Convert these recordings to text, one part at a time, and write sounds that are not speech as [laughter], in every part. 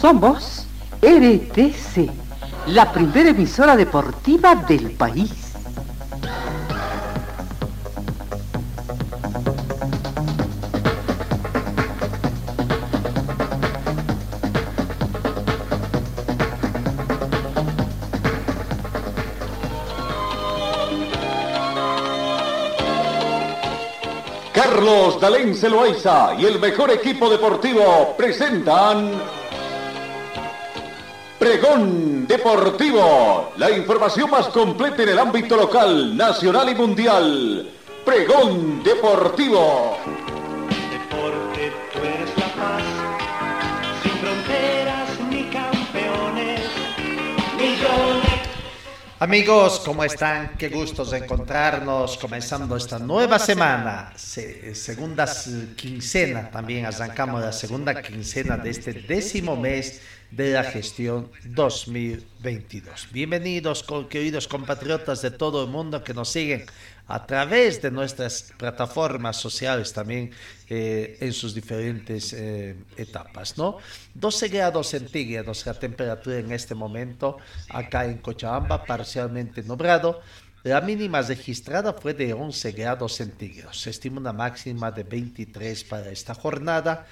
Somos RTC, la primera emisora deportiva del país. Carlos Dalén Celoaiza y el mejor equipo deportivo presentan Pregón Deportivo, la información más completa en el ámbito local, nacional y mundial. Pregón Deportivo. Deporte, tú eres la paz, sin fronteras ni campeones, millones. Amigos, ¿cómo están? Qué gustos de encontrarnos comenzando esta nueva semana, se- segunda quincena, también arrancamos la segunda quincena de este décimo mes de la gestión 2022. Bienvenidos, queridos compatriotas de todo el mundo que nos siguen a través de nuestras plataformas sociales también eh, en sus diferentes eh, etapas, ¿no? 12 grados centígrados la temperatura en este momento acá en Cochabamba, parcialmente nublado. La mínima registrada fue de 11 grados centígrados. Se estima una máxima de 23 para esta jornada.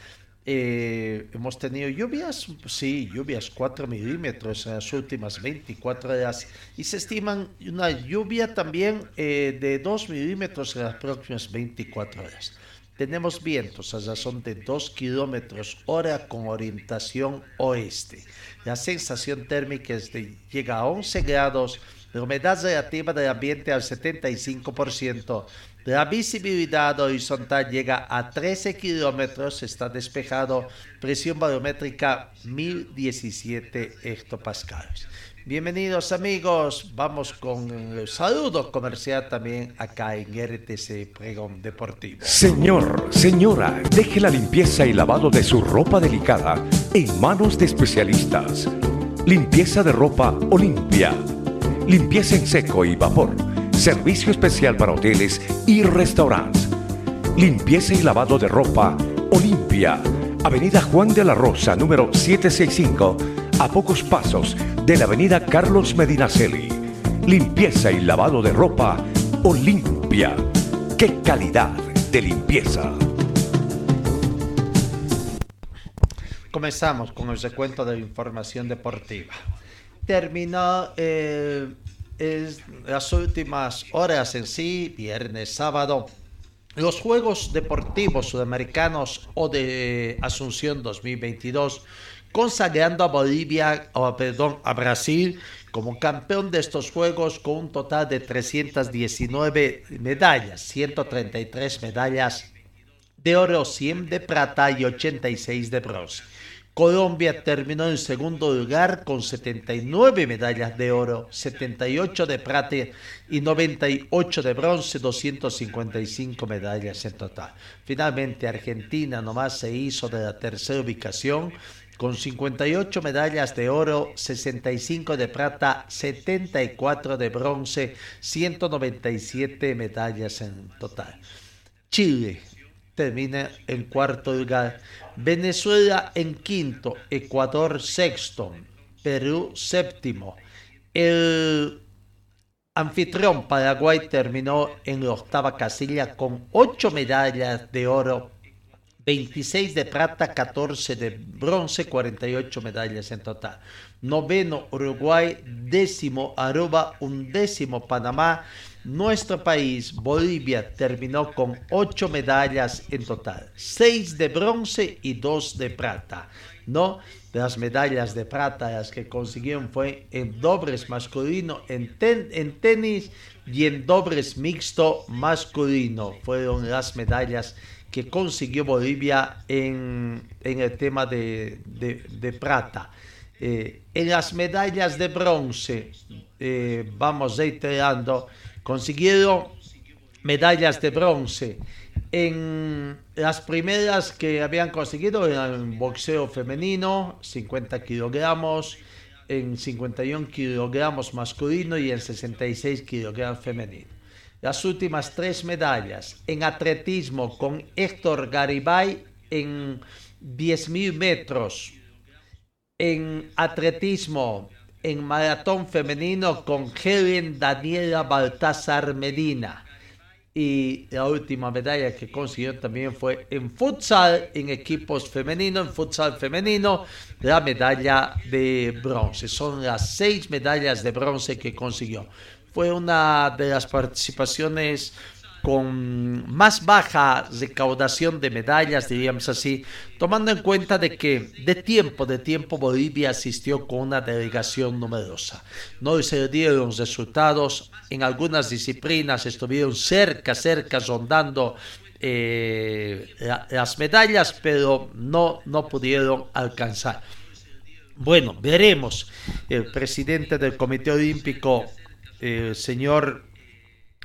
Eh, hemos tenido lluvias, sí, lluvias 4 milímetros en las últimas 24 horas y se estiman una lluvia también eh, de 2 milímetros en las próximas 24 horas. Tenemos vientos a razón de 2 kilómetros hora con orientación oeste. La sensación térmica es de, llega a 11 grados, la humedad relativa del ambiente al 75%, la visibilidad horizontal llega a 13 kilómetros, está despejado, presión barométrica 1017 hectopascales. Bienvenidos amigos, vamos con el saludo comercial también acá en RTC Pregón Deportivo. Señor, señora, deje la limpieza y lavado de su ropa delicada en manos de especialistas. Limpieza de ropa Olimpia. Limpieza en seco y vapor. Servicio especial para hoteles y restaurantes. Limpieza y lavado de ropa Olimpia. Avenida Juan de la Rosa, número 765, a pocos pasos de la Avenida Carlos Medinaceli. Limpieza y lavado de ropa Olimpia. ¡Qué calidad de limpieza! Comenzamos con el recuento de información deportiva. Terminó eh, las últimas horas en sí, viernes, sábado, los Juegos Deportivos Sudamericanos o de Asunción 2022, consagrando a Bolivia, o perdón, a Brasil como campeón de estos Juegos con un total de 319 medallas, 133 medallas de oro, 100 de plata y 86 de bronce. Colombia terminó en segundo lugar con 79 medallas de oro, 78 de plata y 98 de bronce, 255 medallas en total. Finalmente Argentina nomás se hizo de la tercera ubicación con 58 medallas de oro, 65 de plata, 74 de bronce, 197 medallas en total. Chile termina en cuarto lugar, Venezuela en quinto, Ecuador sexto, Perú séptimo. El anfitrión Paraguay terminó en la octava casilla con ocho medallas de oro, 26 de plata, 14 de bronce, 48 medallas en total. Noveno Uruguay, décimo Aruba, undécimo Panamá. Nuestro país, Bolivia, terminó con 8 medallas en total, 6 de bronce y 2 de plata. ¿no? Las medallas de plata, las que consiguieron fue en dobles masculino, en, ten- en tenis y en dobles mixto masculino. Fueron las medallas que consiguió Bolivia en, en el tema de, de- de plata. Eh, en las medallas de bronce, eh, vamos reiterando, consiguieron medallas de bronce. En las primeras que habían conseguido eran boxeo femenino, 50 kilogramos, en 51 kilogramos masculino y en 66 kilogramos femenino. Las últimas tres medallas en atletismo con Héctor Garibay en 10.000 metros, En atletismo, en maratón femenino con Helen Daniela Baltázar Medina. Y la última medalla que consiguió también fue en futsal, en equipos femeninos, en futsal femenino, la medalla de bronce. Son las seis medallas de bronce que consiguió. Fue una de las participaciones con más baja recaudación de medallas, diríamos así, tomando en cuenta de que de tiempo, de tiempo Bolivia asistió con una delegación numerosa. No se dieron resultados, en algunas disciplinas estuvieron cerca, cerca, rondando eh, las medallas, pero no, no pudieron alcanzar. Bueno, veremos. El presidente del Comité Olímpico, el señor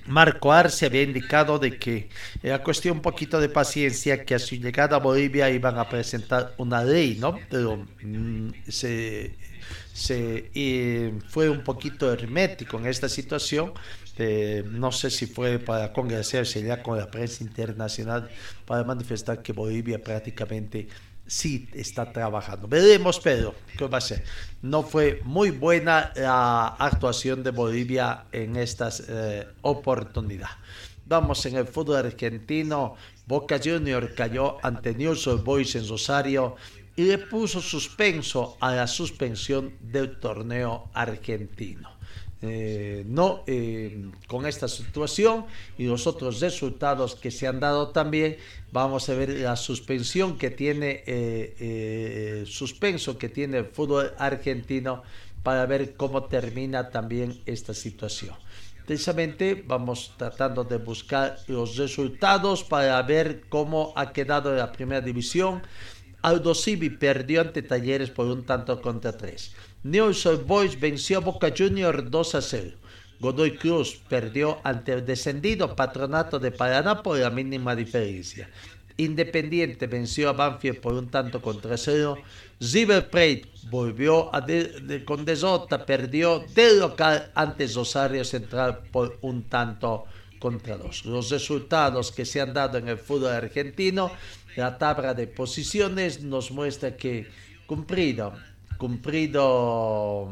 Marco Arce había indicado de que era cuestión un poquito de paciencia, que a su llegada a Bolivia iban a presentar una ley, ¿no? Pero mm, se, se fue un poquito hermético en esta situación. Eh, no sé si fue para congresarse ya con la prensa internacional para manifestar que Bolivia prácticamente sí está trabajando. Veremos, pero ¿qué va a ser? No fue muy buena la actuación de Bolivia en esta eh, oportunidad. Vamos en el fútbol argentino. Boca Junior cayó ante News Boys en Rosario y le puso suspenso a la suspensión del torneo argentino. Eh, no eh, con esta situación y los otros resultados que se han dado también vamos a ver la suspensión que tiene eh, suspenso que tiene el fútbol argentino para ver cómo termina también esta situación. Precisamente vamos tratando de buscar los resultados para ver cómo ha quedado la primera división. Aldo Civi perdió ante Talleres por un tanto contra tres News Boys venció a Boca Junior 2 a 0. Godoy Cruz perdió ante el descendido Patronato de Paraná por la mínima diferencia. Independiente venció a Banfield por un tanto contra cero. River Plate volvió a con desota, perdió de local ante Rosario Central por un tanto contra dos. Los resultados que se han dado en el fútbol argentino, la tabla de posiciones nos muestra que cumplido cumplido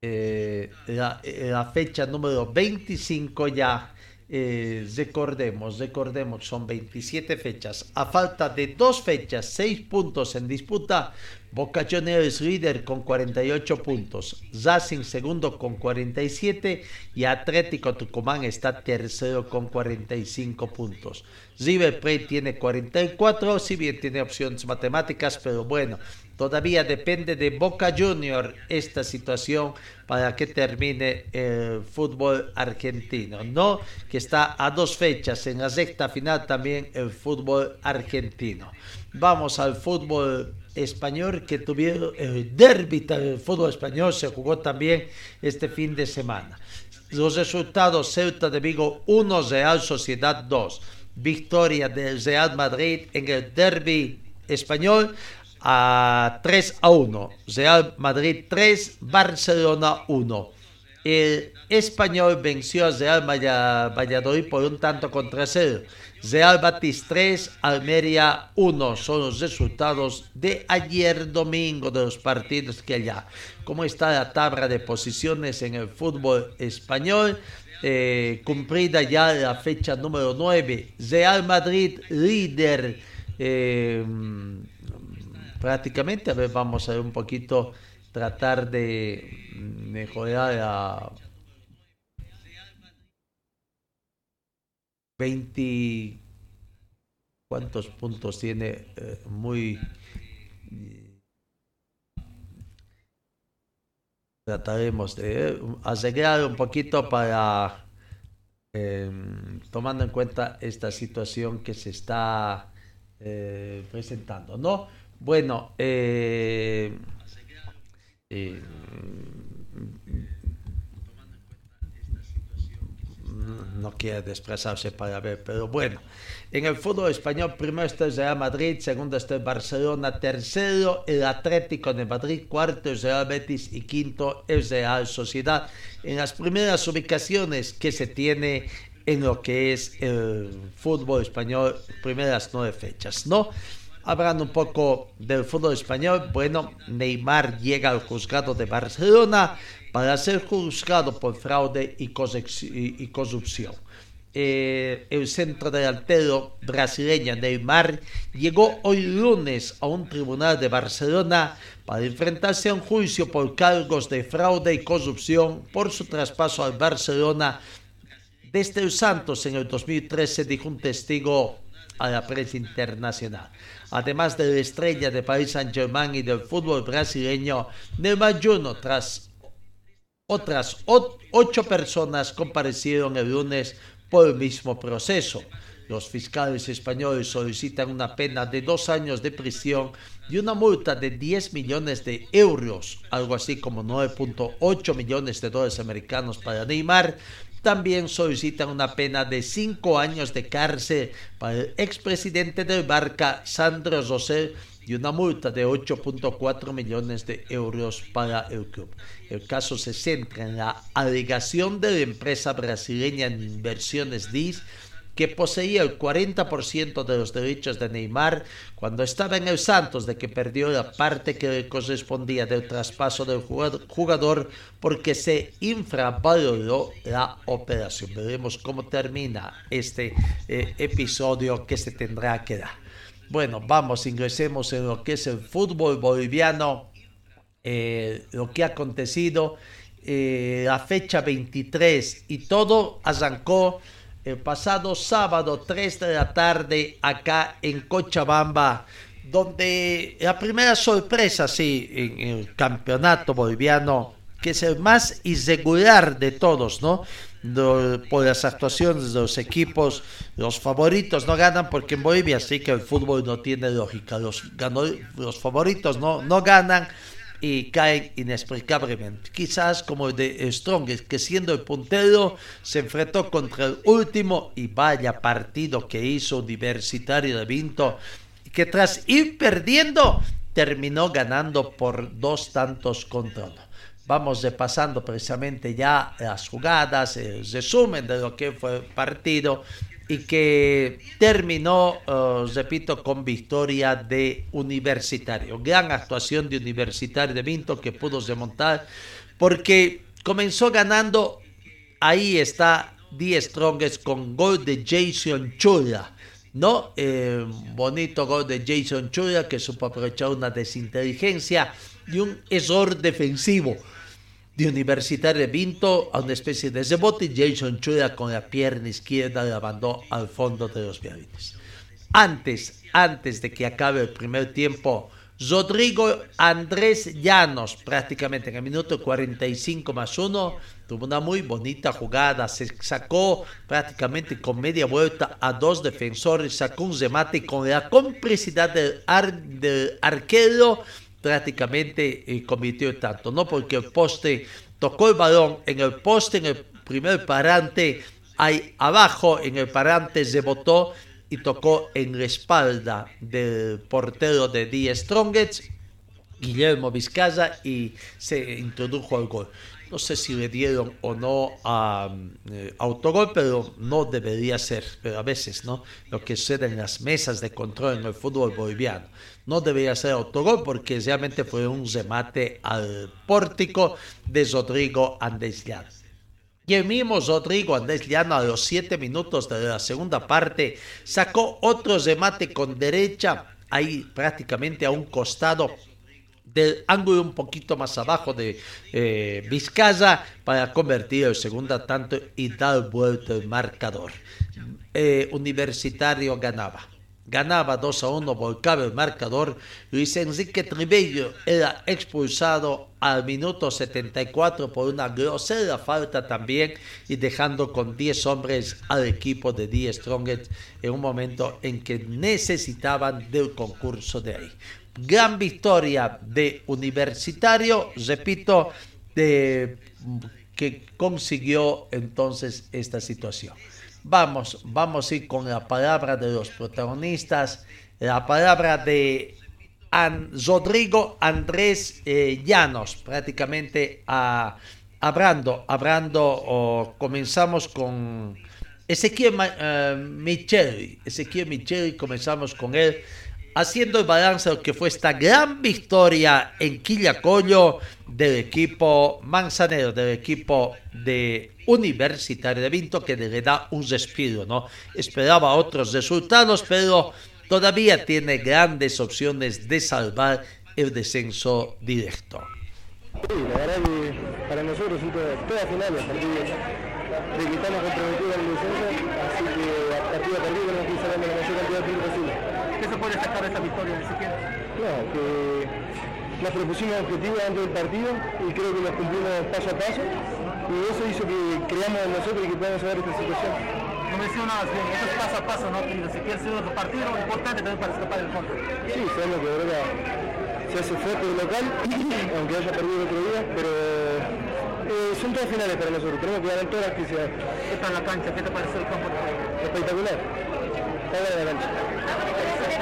eh, la, la, fecha número 25 ya. Eh, recordemos, recordemos, son 27 fechas. A falta de dos fechas, 6 puntos en disputa, Boca Juniors líder con 48 puntos, Racing segundo con 47 y Atlético Tucumán está tercero con 45 puntos. River Plate tiene 44, si bien tiene opciones matemáticas, pero bueno, todavía depende de Boca Junior esta situación para que termine el fútbol argentino, ¿no? Que está a dos fechas en la sexta final también el fútbol argentino. Vamos al fútbol español que tuvieron el derby del fútbol español se jugó también este fin de semana. Los resultados Ceuta de Vigo 1, Real Sociedad 2. Victoria del Real Madrid en el derby español a 3 a 1. Real Madrid 3, Barcelona 1. El español venció a Real Valladolid por un tanto contra cero. Real Batis 3, Almería 1 son los resultados de ayer domingo de los partidos que allá. ¿Cómo está la tabla de posiciones en el fútbol español? Eh, cumplida ya la fecha número 9. Real Madrid líder. Eh, prácticamente, a ver, vamos a ver un poquito, tratar de mejorar la 20 cuántos puntos tiene eh, muy trataremos de asegurar un poquito para em, tomando en cuenta esta situación que se está eh, presentando no bueno eh, no quiere desplazarse para ver, pero bueno. En el fútbol español, primero está el Real Madrid, segundo está el Barcelona, tercero el Atlético de Madrid, cuarto el Real Betis y quinto el Real Sociedad. En las primeras ubicaciones que se tiene en lo que es el fútbol español, primeras nueve fechas, ¿no? Hablando un poco del fútbol español, bueno, Neymar llega al juzgado de Barcelona para ser juzgado por fraude y, corrupción. Eh, el centro delantero brasileño Neymar llegó hoy lunes a un tribunal de Barcelona para enfrentarse a un juicio por cargos de fraude y corrupción por su traspaso al Barcelona desde el Santos en el 2013, dijo un testigo a la prensa internacional. Además de la estrella de Paris Saint-Germain y del fútbol brasileño, Neymar Jr., tras otras ocho personas comparecieron el lunes por el mismo proceso. Los fiscales españoles solicitan una pena de dos años de prisión y una multa de 10 millones de euros, algo así como 9.8 millones de dólares americanos para Neymar, también solicitan una pena de cinco años de cárcel para el expresidente del Barca, Sandro Rosell, y una multa de 8.4 millones de euros para el club. El caso se centra en la alegación de la empresa brasileña en inversiones DIS que poseía el 40% de los derechos de Neymar cuando estaba en el Santos, de que perdió la parte que le correspondía del traspaso del jugador porque se infravaloró la operación. Veremos cómo termina este eh, episodio que se tendrá que dar. Bueno, vamos, ingresemos en lo que es el fútbol boliviano, eh, lo que ha acontecido, eh, la fecha 23 y todo arrancó el pasado sábado 3 de la tarde acá en Cochabamba, donde la primera sorpresa, sí, en el campeonato boliviano, que es el más irregular de todos, ¿no? por las actuaciones de los equipos, los favoritos no ganan porque en Bolivia sí que el fútbol no tiene lógica, los, los favoritos no, no ganan y caen inexplicablemente. Quizás como el de Strongest, que siendo el puntero se enfrentó contra el último y vaya partido que hizo Universitario de Vinto, que tras ir perdiendo terminó ganando por dos tantos contra uno. Vamos repasando precisamente ya las jugadas, el resumen de lo que fue el partido y que terminó, eh, repito, con victoria de Universitario. Gran actuación de Universitario de Vinto que pudo remontar porque comenzó ganando, ahí está Die Strongest con gol de Jason Chula. ¿no? Eh, bonito gol de Jason Chula que supo aprovechar una desinteligencia y un error defensivo de Universitario Vinto a una especie de rebote Jason Chura con la pierna izquierda la mandó al fondo de los violines. Antes, antes de que acabe el primer tiempo, Rodrigo Andrés Llanos, prácticamente en el minuto 45 más uno, tuvo una muy bonita jugada, se sacó prácticamente con media vuelta a dos defensores, sacó un remate con la complicidad del, del arquero prácticamente eh, convirtió tanto, ¿no? Porque el poste tocó el balón en el poste, en el primer parante, ahí abajo en el parante se botó y tocó en la espalda del portero de Die Strongets, Guillermo Vizcaya, y se introdujo al gol. No sé si le dieron o no eh, autogol, pero no debería ser. Pero a veces, ¿no? Lo que sucede en las mesas de control en el fútbol boliviano. No debería ser autogol porque realmente fue un remate al pórtico de Rodrigo Andesliano. Y el mismo Rodrigo Andesliano a los 7 minutos de la segunda parte sacó otro remate con derecha, ahí prácticamente a un costado del ángulo un poquito más abajo de eh, Vizcaya para convertir el segundo tanto y dar vuelta el marcador. Eh, universitario ganaba. Ganaba 2 a 1, volcaba el marcador. Luis Enrique Tribello era expulsado al minuto 74 por una grosera falta también y dejando con 10 hombres al equipo de Die Strongest en un momento en que necesitaban del concurso de ahí gran victoria de Universitario, repito, de, que consiguió entonces esta situación. Vamos, vamos a ir con la palabra de los protagonistas, la palabra de Rodrigo Andrés eh, Llanos, prácticamente a, hablando, hablando, comenzamos con Ezequiel uh, Micheli, Ezequiel Micheli, comenzamos con él haciendo el balance de lo que fue esta gran victoria en Quillacollo del equipo manzanero, del equipo de Universitario de Vinto, que le da un respiro, ¿no? Esperaba otros resultados, pero todavía tiene grandes opciones de salvar el descenso directo. La verdad para nosotros toda final el descenso, así que a partir de perdido tenemos que ir sacando la mayor cantidad de puntos posible. ¿Qué se puede sacar de esta victoria, Ezequiel? No, que nos propusimos objetivos antes del partido y creo que los cumplimos paso a paso y eso hizo que creamos en nosotros y que podamos saber esta situación. No mencionabas bien, eso es paso a paso, ¿no? Que Ezequiel sido otro partido importante también para escapar del contra. Sí, sabemos que ahora se hace fuerte el local, [clears throat] aunque haya perdido el otro día, pero son todas finales para nosotros, tenemos que ganar todas las actividades. ¿Qué tal la cancha? ¿Qué te pareció el campo? Espectacular. Está buena la cancha. Se.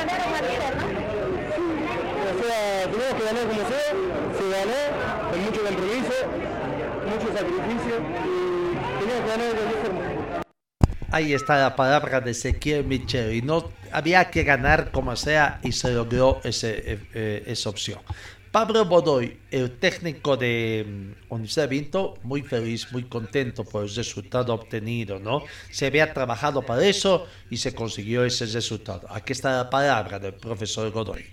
O sea, tenemos que ganar como sea, se ganó con mucho compromiso, mucho sacrificio y teníamos que ganar de cualquier forma. Ahí está la palabra de Ezequiel Michel. Y no había que ganar como sea y se logró ese, eh, eh, esa opción. Pablo Bodoy, el técnico de mm, Universidad de Vinto, muy feliz, muy contento por el resultado obtenido, ¿no? Se había trabajado para eso y se consiguió ese resultado. Aquí está la palabra del profesor Godoy.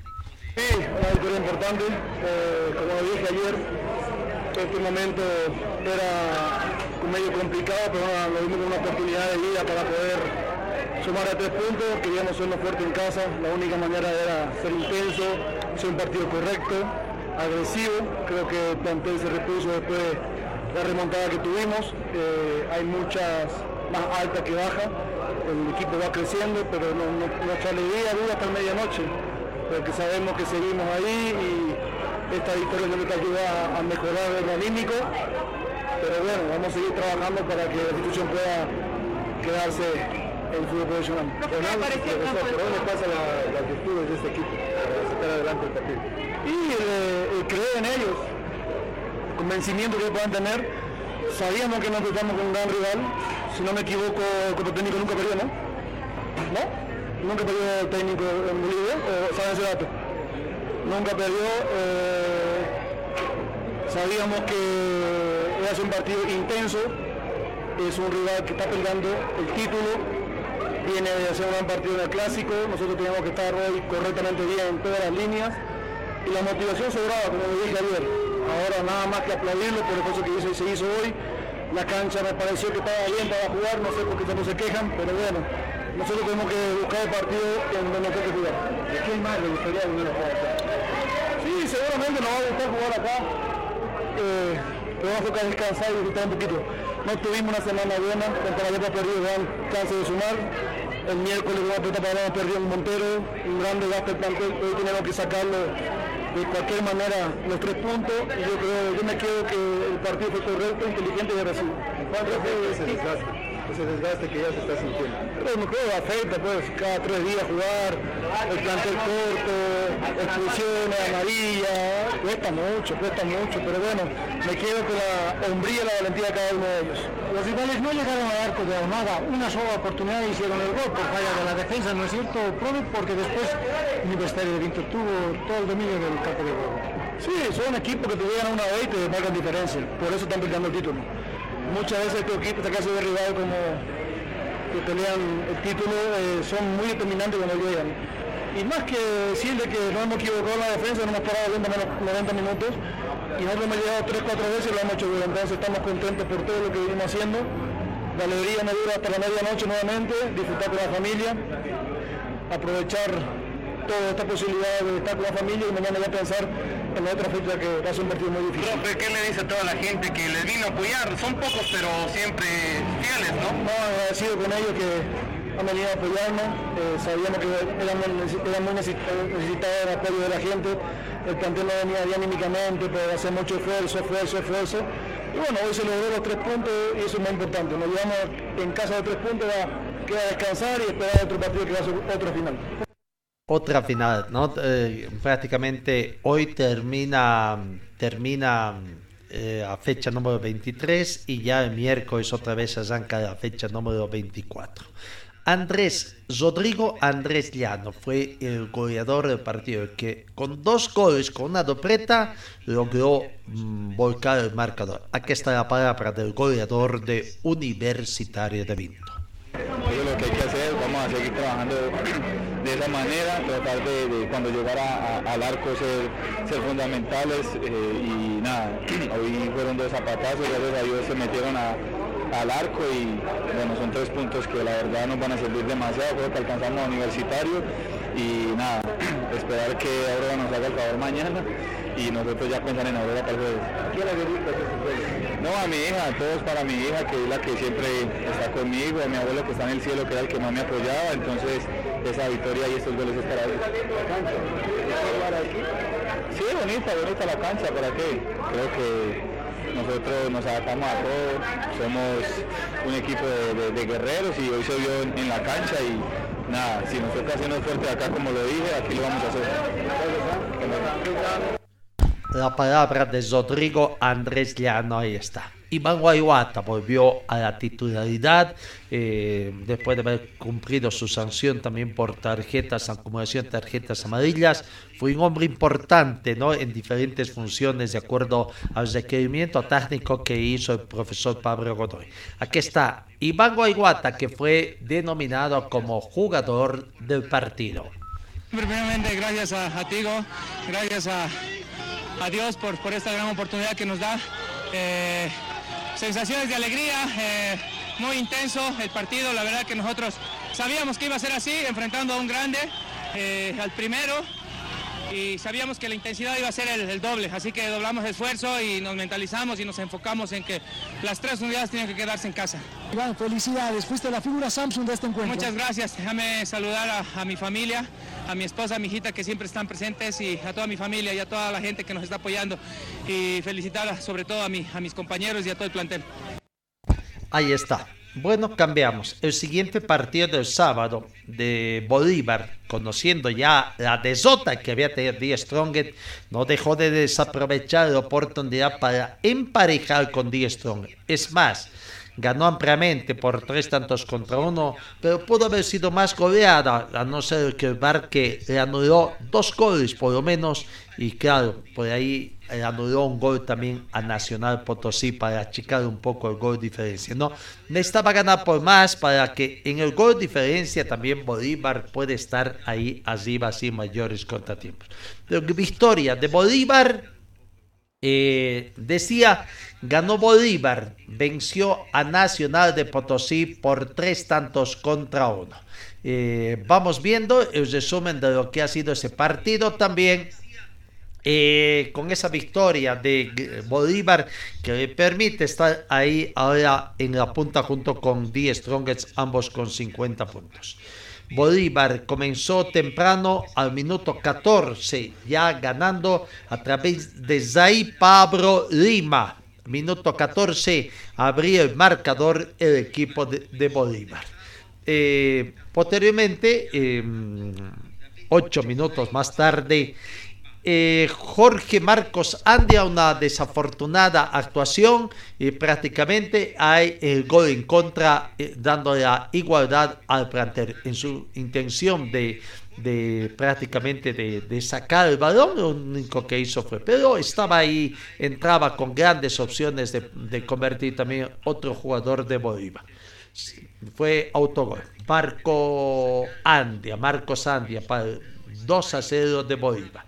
Sí, una victoria importante. Eh, como lo dije ayer, este momento era medio complicado, pero bueno, lo vimos como una oportunidad de vida para poder sumar a tres puntos. Queríamos ser más fuerte en casa. La única manera era ser intenso, ser un partido correcto, agresivo. Creo que el plantel se repuso después de la remontada que tuvimos. Eh, hay muchas más altas que bajas. El equipo va creciendo, pero no, no, nuestra alegría dura hasta medianoche porque sabemos que seguimos ahí y esta victoria nos ayuda a, mejorar el anímico, pero bueno, vamos a seguir trabajando para que la institución pueda quedarse en el fútbol profesional. pareció el campo de ¿Por dónde pasa la, las virtudes de este equipo para sacar adelante el partido? Y eh, el creer en ellos, el convencimiento que puedan tener. Sabíamos que nos enfrentamos con un gran rival, si no me equivoco, el cuerpo técnico nunca perdió, ¿no? ¿No? Nunca perdió el técnico en Bolivia, o saben ese dato. Nunca perdió. eh, sabíamos que era un partido intenso, es un rival que está peleando el título, viene de hacer un gran partido en el clásico, nosotros teníamos que estar hoy correctamente bien en todas las líneas y la motivación sobraba, como lo dije ayer. Ahora nada más que aplaudirlo por el esfuerzo que hizo- se hizo hoy. La cancha me pareció que estaba bien para jugar, no sé por qué tanto se quejan, pero bueno, nosotros tenemos que buscar el partido en donde nos toque jugar. ¿De quién más le gustaría venir a jugar acá? Sí, seguramente nos va a gustar jugar acá. Eh, pero vamos a tocar descansar y disfrutar un poquito. No tuvimos una semana buena, con Paraguay perdido gran chance de sumar. El miércoles la pelota para hemos perdido en Montero, un gran desgaste del plantel, hoy tenemos que sacarlo de cualquier manera los tres puntos. Y yo creo, yo me quedo que el partido fue correcto, inteligente y agresivo. ¿Cuánto fue ese desgaste? Ese desgaste que ya se está sintiendo. Pero no creo que afecta, pues, cada tres días jugar, el plantel corto, expulsiones, amarilla, cuesta mucho, cuesta mucho, pero bueno, me quedo con la hombría y la valentía de cada uno de ellos. Los rivales no llegaron al arco de Ahumada, una sola oportunidad y hicieron el gol por falla de la defensa, ¿no es cierto, Probe? Porque después Universitario de Vinto tuvo todo el dominio del campo de juego. Sí, son equipos que te llegan a una vez y te marcan diferencia, por eso están peleando el título. Muchas veces estos equipos, esta clase de rival como que pelean el título, eh, son muy determinantes cuando llegan. Y más que decirle que no hemos equivocado la defensa, no hemos parado 20, menos 90 minutos y nosotros hemos llegado 3-4 veces y lo hemos hecho bien. Entonces estamos contentos por todo lo que venimos haciendo. La alegría me dura hasta la medianoche nuevamente, disfrutar con la familia, aprovechar toda esta posibilidad de estar con la familia y mañana ya pensar en la otra fecha que va a ser un partido muy difícil. Profe, ¿qué le dice a toda la gente que les vino a apoyar? Son pocos, pero siempre fieles, ¿no? No, agradecido con ellos que han venido a apoyarnos. Eh, sabíamos que éramos muy necesitados del apoyo de la gente. El plantel no venía bien anímicamente, pero hacer mucho esfuerzo, esfuerzo, esfuerzo. Y bueno, hoy se logró los tres puntos y eso es muy importante. Nos llevamos en casa de tres puntos, va, queda descansar y esperar otro partido que va a ser otro final. Otra final, ¿no? Eh, prácticamente hoy termina, termina eh, a fecha número 23 y ya el miércoles otra vez arranca la fecha número 24. Andrés, Rodrigo Andrés Llano fue el goleador del partido que con dos goles, con una dobleta, logró mm, volcar el marcador. Aquí está la palabra del goleador de Universitario de Vinto. Lo que hay que hacer, vamos a seguir trabajando de esa manera, tratar de, cuando llegar a- a- al arco ser, fundamentales eh, y nada, hoy fueron dos zapatazos, gracias a Dios se metieron al arco y bueno, son tres puntos que la verdad nos van a servir demasiado, creo que alcanzamos a universitario y nada, [clears throat] esperar que Aurora nos haga el favor mañana y nosotros ya pensar en Aurora el jueves. No, a mi hija, todos para mi hija, que es la que siempre está conmigo, a mi abuelo que está en el cielo, que era el que más me apoyaba, entonces esa victoria y estos goles es para él. Sí, bonita, bonita la cancha, ¿para qué? Creo que nosotros nos adaptamos a todo, somos un equipo de, guerreros y hoy se vio en, en la cancha y nada, si nos toca hacernos fuerte acá como lo dije, aquí lo vamos a hacer. La palabra de Rodrigo Andrés Llano, ahí está. Iván Guayuata volvió a la titularidad eh, después de haber cumplido su sanción también por tarjetas, acumulación de tarjetas amarillas. Fue un hombre importante ¿no? en diferentes funciones de acuerdo al requerimiento técnico que hizo el profesor Pablo Godoy. Aquí está Iván Guayuata, que fue denominado como jugador del partido. Primeramente, gracias a, a Tigo, gracias a, Dios por, por esta gran oportunidad que nos da. Eh, sensaciones de alegría, eh, muy intenso el partido, la verdad que nosotros sabíamos que iba a ser así, enfrentando a un grande, eh, al primero, y sabíamos que la intensidad iba a ser el, el doble, así que doblamos esfuerzo y nos mentalizamos y nos enfocamos en que las tres unidades tienen que quedarse en casa. Iván, felicidades, fuiste la figura Samsung de este encuentro. Muchas gracias. Déjame saludar a, a mi familia, a mi esposa, a mi hijita que siempre están presentes y a toda mi familia y a toda la gente que nos está apoyando. Y felicitar sobre todo a, mi- a mis compañeros y a todo el plantel. Ahí está. Bueno, cambiamos. El siguiente partido del sábado de Bolívar, conociendo ya la desota que había tenido Die Stronget, no dejó de desaprovechar la oportunidad para emparejar con Die Stronget. Es más, ganó ampliamente por tres tantos contra uno, pero pudo haber sido más goleada, a no ser que el Barque le anuló dos goles por lo menos, y claro, por ahí le anuló un gol también a Nacional Potosí para achicar un poco el gol diferencia. No, necesitaba ganar por más para que en el gol diferencia también Bolívar puede estar ahí arriba sin mayores contratiempos. Pero victoria de Bolívar eh, decía, ganó Bolívar, venció a Nacional de Potosí por tres tantos contra uno. Eh, vamos viendo el resumen de lo que ha sido ese partido también. eh, con esa victoria de eh, Bolívar que le permite estar ahí ahora en la punta junto con Die Strongest, ambos con 50 puntos. Bolívar comenzó temprano al minuto 14, ya ganando a través de Zay Pablo Lima. Minuto 14 abría el marcador el equipo de, Bolívar. Eh, posteriormente, eh, ocho minutos más tarde, eh, Jorge Marcos Andia una desafortunada actuación y prácticamente hay el gol en contra eh, dando la igualdad al plantel en su intención de, de prácticamente de, sacar el balón lo único que hizo fue pero estaba ahí entraba con grandes opciones de, convertir también otro jugador de Bolívar. Fue autogol. Marco Andia Marcos Andia para el 2 a 0 de Bolívar.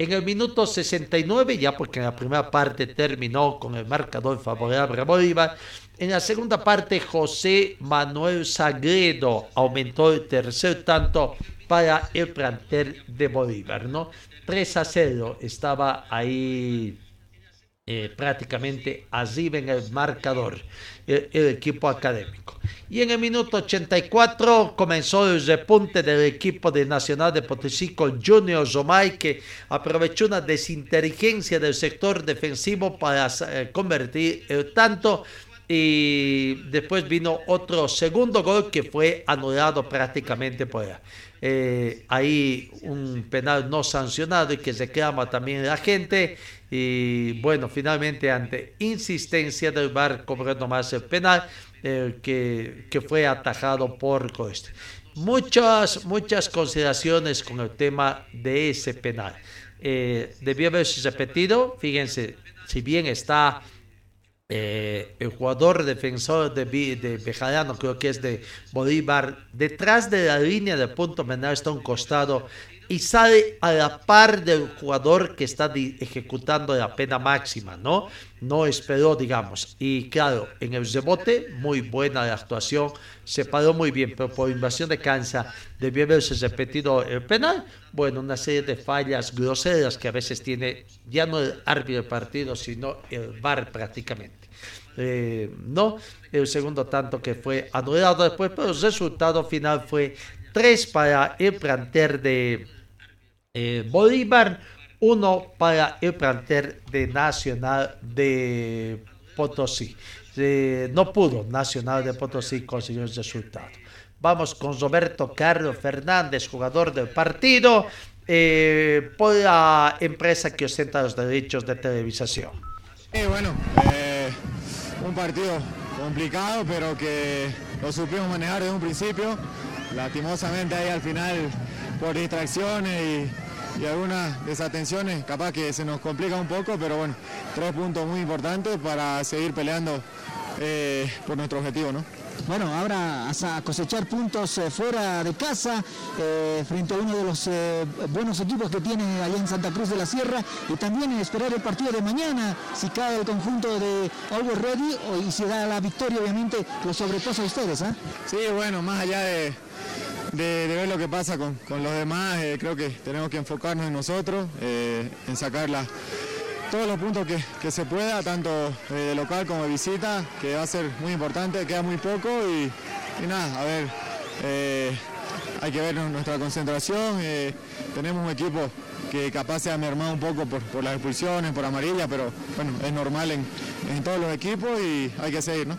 En el minuto 69, ya porque en la primera parte terminó con el marcador favorable a Bolívar, en la segunda parte José Manuel Sagredo aumentó el tercer tanto para el plantel de Bolívar, ¿no? 3 a 0 estaba ahí eh, prácticamente arriba en el marcador el, el equipo académico. Y en el minuto 84 comenzó el repunte del equipo de Nacional de Potosí con Junior Zomay que aprovechó una desinteligencia del sector defensivo para eh, convertir el tanto y después vino otro segundo gol que fue anulado prácticamente por eh, ahí un penal no sancionado y que reclama también la gente y bueno finalmente ante insistencia del VAR cobró nomás el penal eh, que, que fue atajado por Coeste. Muchas, muchas consideraciones con el tema de ese penal. Eh, debió haberse repetido, fíjense, si bien está eh, el jugador defensor de, de Bejarano, creo que es de Bolívar, detrás de la línea de punto menor está un costado y sale a la par del jugador que está ejecutando la pena máxima, ¿no? No esperó, digamos. Y claro, en el rebote, muy buena la actuación, se paró muy bien, pero por invasión de cansa debió haberse repetido el penal. Bueno, una serie de fallas groseras que a veces tiene ya no el árbitro del partido, sino el VAR prácticamente. Eh, no, el segundo tanto que fue anulado después, pero el resultado final fue 3 para el planter de eh, Bolívar, uno para el plantel de Nacional de Potosí. Eh, no pudo Nacional de Potosí conseguir el resultado. Vamos con Roberto Carlos Fernández, jugador del partido, eh, por la empresa que ostenta los derechos de televisación. bueno, un partido complicado, pero que lo supimos manejar desde un principio. Lastimosamente ahí al final por distracciones y, algunas desatenciones, capaz que se nos complica un poco, pero bueno, tres puntos muy importantes para seguir peleando eh, por nuestro objetivo, ¿no? Bueno, ahora a cosechar puntos eh, fuera de casa, eh, frente a uno de los buenos equipos que tiene allá en Santa Cruz de la Sierra, y también esperar el partido de mañana, si cae el conjunto de Always Ready, y si da la victoria, obviamente, lo sobrepasa a ustedes, ¿ah? Sí, bueno, más allá de ver lo que pasa con, los demás. Eh, creo que tenemos que enfocarnos en nosotros, eh, en sacar todos los puntos que, se pueda, tanto eh, de local como de visita, que va a ser muy importante, queda muy poco y, nada, a ver, hay que ver nuestra concentración, tenemos un equipo que capaz se ha mermado un poco por, las expulsiones, por amarilla, pero bueno, es normal en, en todos los equipos y hay que seguir, ¿no?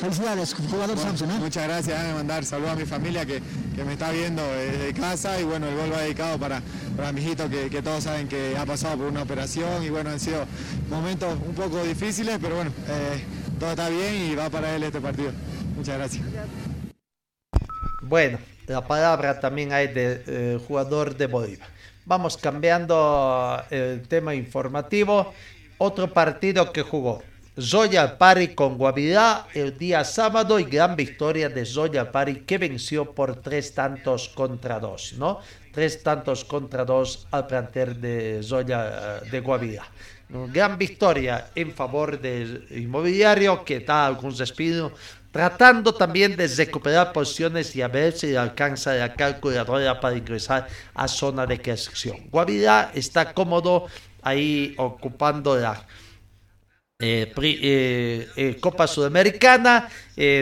Felicidades, jugador Samson. ¿eh? Muchas gracias, déjame mandar saludos a mi familia que, me está viendo desde casa y bueno, el gol va dedicado para, para mi hijito que, todos saben que ha pasado por una operación y bueno, han sido momentos un poco difíciles, pero bueno, eh, todo está bien y va para él este partido. Muchas gracias. Bueno, la palabra también hay de eh, jugador de Bolívar. Vamos cambiando el tema informativo. Otro partido que jugó Zoya Pari con Guavirá el día sábado y gran victoria de Zoya Pari que venció por tres tantos contra dos, ¿no? Tres tantos contra dos al plantel de Zoya eh, de Guavirá. Gran victoria en favor del inmobiliario que da algún respiro, tratando también de recuperar posiciones y a ver si alcanza la calculadora para ingresar a zona de clasificación. Guavirá está cómodo ahí ocupando la eh, eh, eh, Copa Sudamericana,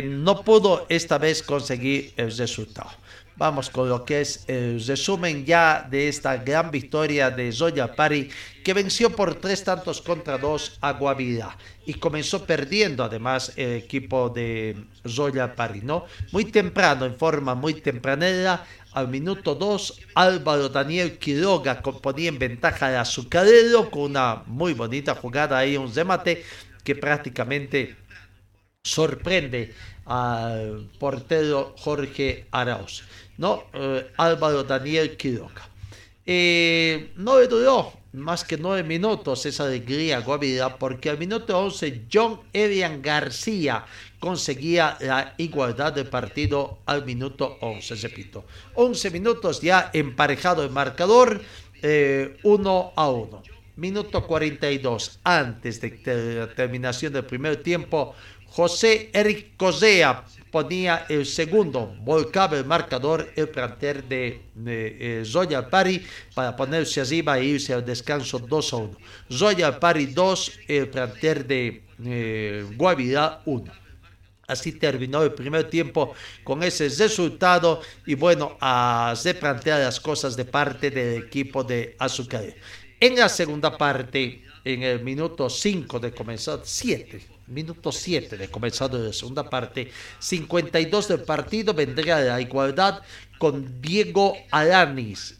no pudo esta vez conseguir el resultado. Vamos con lo que es el resumen ya de esta gran victoria de Zoya Pari, que venció por tres tantos contra dos a Guavirá y comenzó perdiendo además el equipo de Zoya Pari, ¿no? Muy temprano, en forma muy tempranera, al minuto 2, Álvaro Daniel Quiroga ponía en ventaja a Azucarero con una muy bonita jugada ahí, un remate que prácticamente sorprende al portero Jorge Arauz. ¿no? Eh, Álvaro Daniel Quiroga. Eh, no le duró más que nueve minutos esa alegría Guavirá, porque al minuto 11 John Elian García conseguía la igualdad de partido al minuto 11, repito. 11 minutos ya emparejado el marcador, eh, 1 a 1. Minuto 42, antes de la terminación del primer tiempo, José Eric Cosea ponía el segundo, volcaba el marcador el planter de, de eh, Zoya Pari para ponerse arriba e irse al descanso 2 a 1. Zoya Pari 2, el planter de eh, Guavirá 1. Así terminó el primer tiempo con ese resultado y bueno, se plantear las cosas de parte del equipo de Azúcar. En la segunda parte, en el minuto 5 de comenzar, 7, minuto 7 de comenzar la segunda parte, 52 del partido vendría la igualdad con Diego Alanis.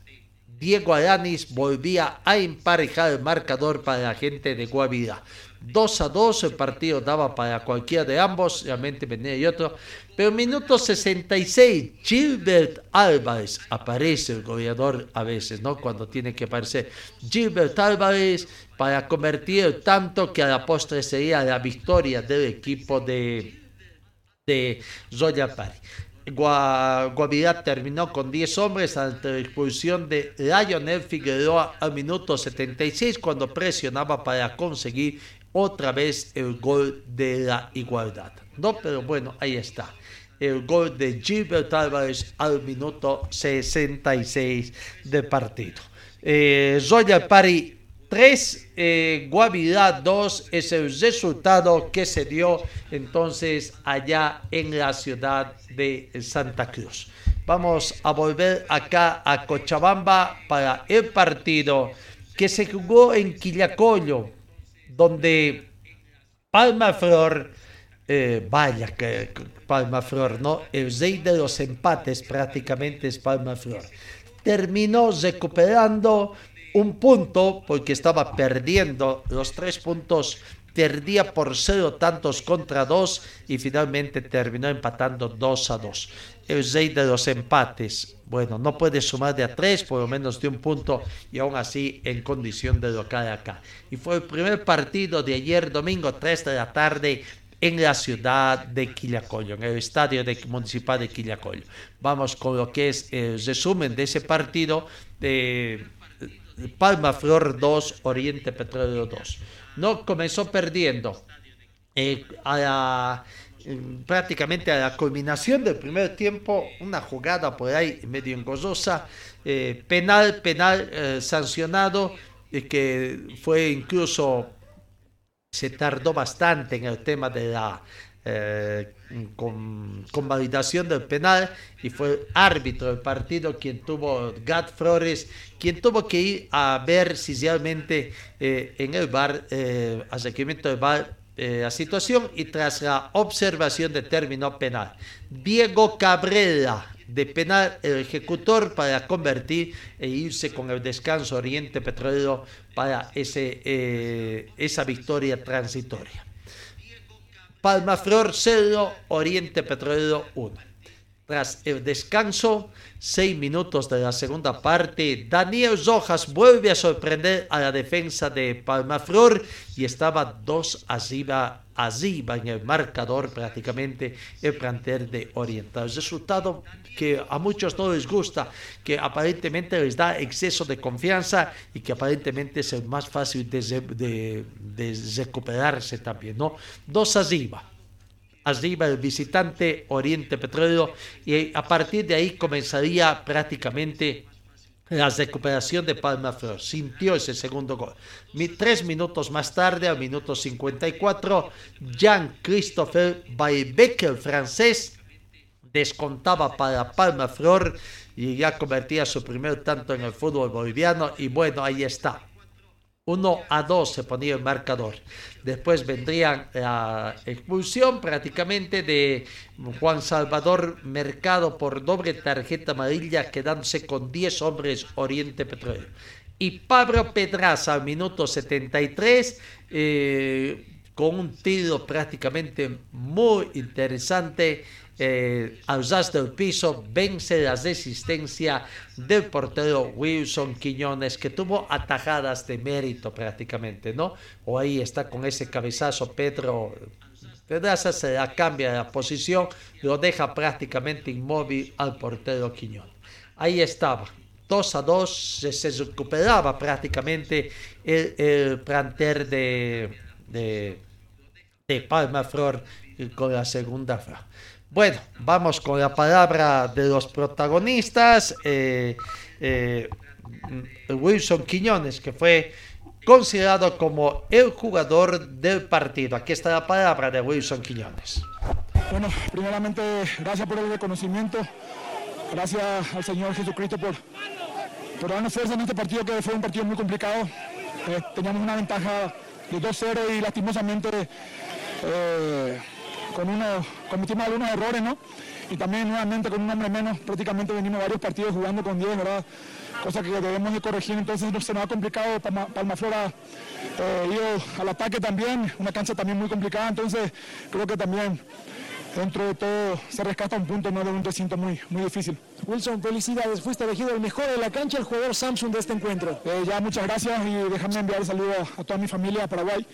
Diego Alanis volvía a emparejar el marcador para la gente de Guavirá. 2 a 2, el partido daba para cualquiera de ambos, realmente venía y otro. Pero minuto 66, Gilbert Álvarez, aparece el goleador a veces, ¿no? Cuando tiene que aparecer. Gilbert Álvarez para convertir tanto que a la postre sería la victoria del equipo de, de Zoya Pari. Guavirá terminó con 10 hombres ante la expulsión de Lionel Figueroa al minuto 76 cuando presionaba para conseguir otra vez el gol de la igualdad. No, pero bueno, ahí está. El gol de Gilbert Álvarez al minuto 66 del partido. Eh, Zoya Pari 3, eh, Guavirá 2 es el resultado que se dio entonces allá en la ciudad de Santa Cruz. Vamos a volver acá a Cochabamba para el partido que se jugó en Quillacollo, donde Palma Flor, eh, vaya que Palma Flor, ¿no? El rey de los empates prácticamente es Palma Flor. Terminó recuperando un punto porque estaba perdiendo los tres puntos perdía por cero tantos contra dos y finalmente terminó empatando dos a dos. El rey de los empates, bueno, no puede sumar de a tres, por lo menos de un punto, y aún así en condición de local acá. Y fue el primer partido de ayer domingo, 3 de la tarde, en la ciudad de Quillacollo, en el estadio de, municipal de Quillacollo. Vamos con lo que es el resumen de ese partido de Palma Flor 2, Oriente Petróleo 2. No comenzó perdiendo eh, a prácticamente a la culminación del primer tiempo, una jugada por ahí medio engorrosa, eh, penal, penal eh, sancionado, que fue incluso, se tardó bastante en el tema de la eh, del penal y fue árbitro del partido quien tuvo, Gat Flores, quien tuvo que ir a ver si realmente eh, en el bar, eh, seguimiento del bar, eh, la situación y tras la observación determinó penal. Diego Cabrera, de penal el ejecutor para convertir e irse con el descanso Oriente Petrolero para ese, esa victoria transitoria. Palmaflor 0, Oriente Petrolero 1. Tras el descanso, seis minutos de la segunda parte, Daniel Rojas vuelve a sorprender a la defensa de Palmaflor y estaba dos arriba, arriba en el marcador prácticamente el plantel de Oriente. El resultado que a muchos no les gusta, que aparentemente les da exceso de confianza y que aparentemente es el más fácil de, recuperarse también, ¿no? Dos arriba. Arriba el visitante Oriente Petróleo y a partir de ahí comenzaría prácticamente la recuperación de Palma Flor. Sintió ese segundo gol. tres minutos más tarde, al minuto 54, Jean-Christopher Baybeck, el francés, descontaba para Palma Flor y ya convertía su primer tanto en el fútbol boliviano y bueno, ahí está. 1 a 2 se ponía el marcador. Después vendría la expulsión prácticamente de Juan Salvador Mercado por doble tarjeta amarilla, quedándose con 10 hombres Oriente Petróleo. Y Pablo Pedraza al minuto 73, eh, con un tiro prácticamente muy interesante eh, al del piso, vence la resistencia del portero Wilson Quiñones, que tuvo atajadas de mérito prácticamente, ¿no? O ahí está con ese cabezazo Pedro Pedraza se la cambia la posición, lo deja prácticamente inmóvil al portero Quiñones. Ahí estaba, 2 a 2, se, recuperaba prácticamente el, el planter de, de, de Palma Flor con la segunda frase. Bueno, vamos con la palabra de los protagonistas. Eh, eh, Wilson Quiñones, que fue considerado como el jugador del partido. Aquí está la palabra de Wilson Quiñones. Bueno, primeramente, gracias por el reconocimiento. Gracias al Señor Jesucristo por, por darnos fuerza en este partido, que fue un partido muy complicado. Eh, teníamos una ventaja de 2-0 y lastimosamente con uno, cometimos algunos errores, ¿no? y también nuevamente con un hombre menos, prácticamente venimos varios partidos jugando con 10, ¿verdad? Cosa que debemos de corregir, entonces se nos ha complicado Palma, Palmaflora eh, ido al ataque también, una cancha también muy complicada, entonces creo que también dentro de todo se rescata un punto, no de un recinto muy, muy difícil. Wilson, felicidades, fuiste elegido el mejor de la cancha, el jugador Samsung de este encuentro. Eh, ya muchas gracias y déjame enviar saludos a, a toda mi familia a Paraguay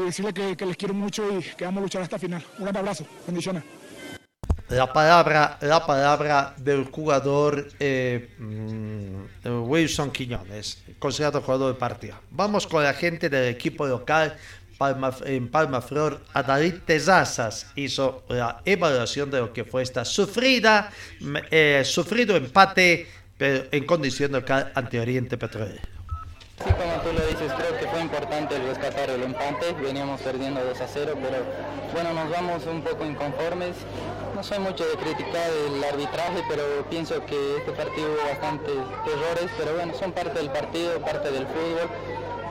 y decirle que, que les quiero mucho y que vamos a luchar hasta el final. Un gran abrazo, bendiciones. La palabra, la palabra del jugador eh, mm, Wilson Quiñones, considerado jugador de partida. Vamos con la gente del equipo local Palma, en Palmaflor. David Tezazas hizo la evaluación de lo que fue esta sufrida, eh, sufrido empate pero en condición local ante Oriente Petrolero. Sí, como tú lo dices, creo que importante el rescatar el empate. Veníamos perdiendo 2 a 0, pero bueno, nos vamos un poco inconformes. No soy mucho de criticar el arbitraje, pero pienso que este partido hubo bastantes errores, pero bueno, son parte del partido, parte del fútbol.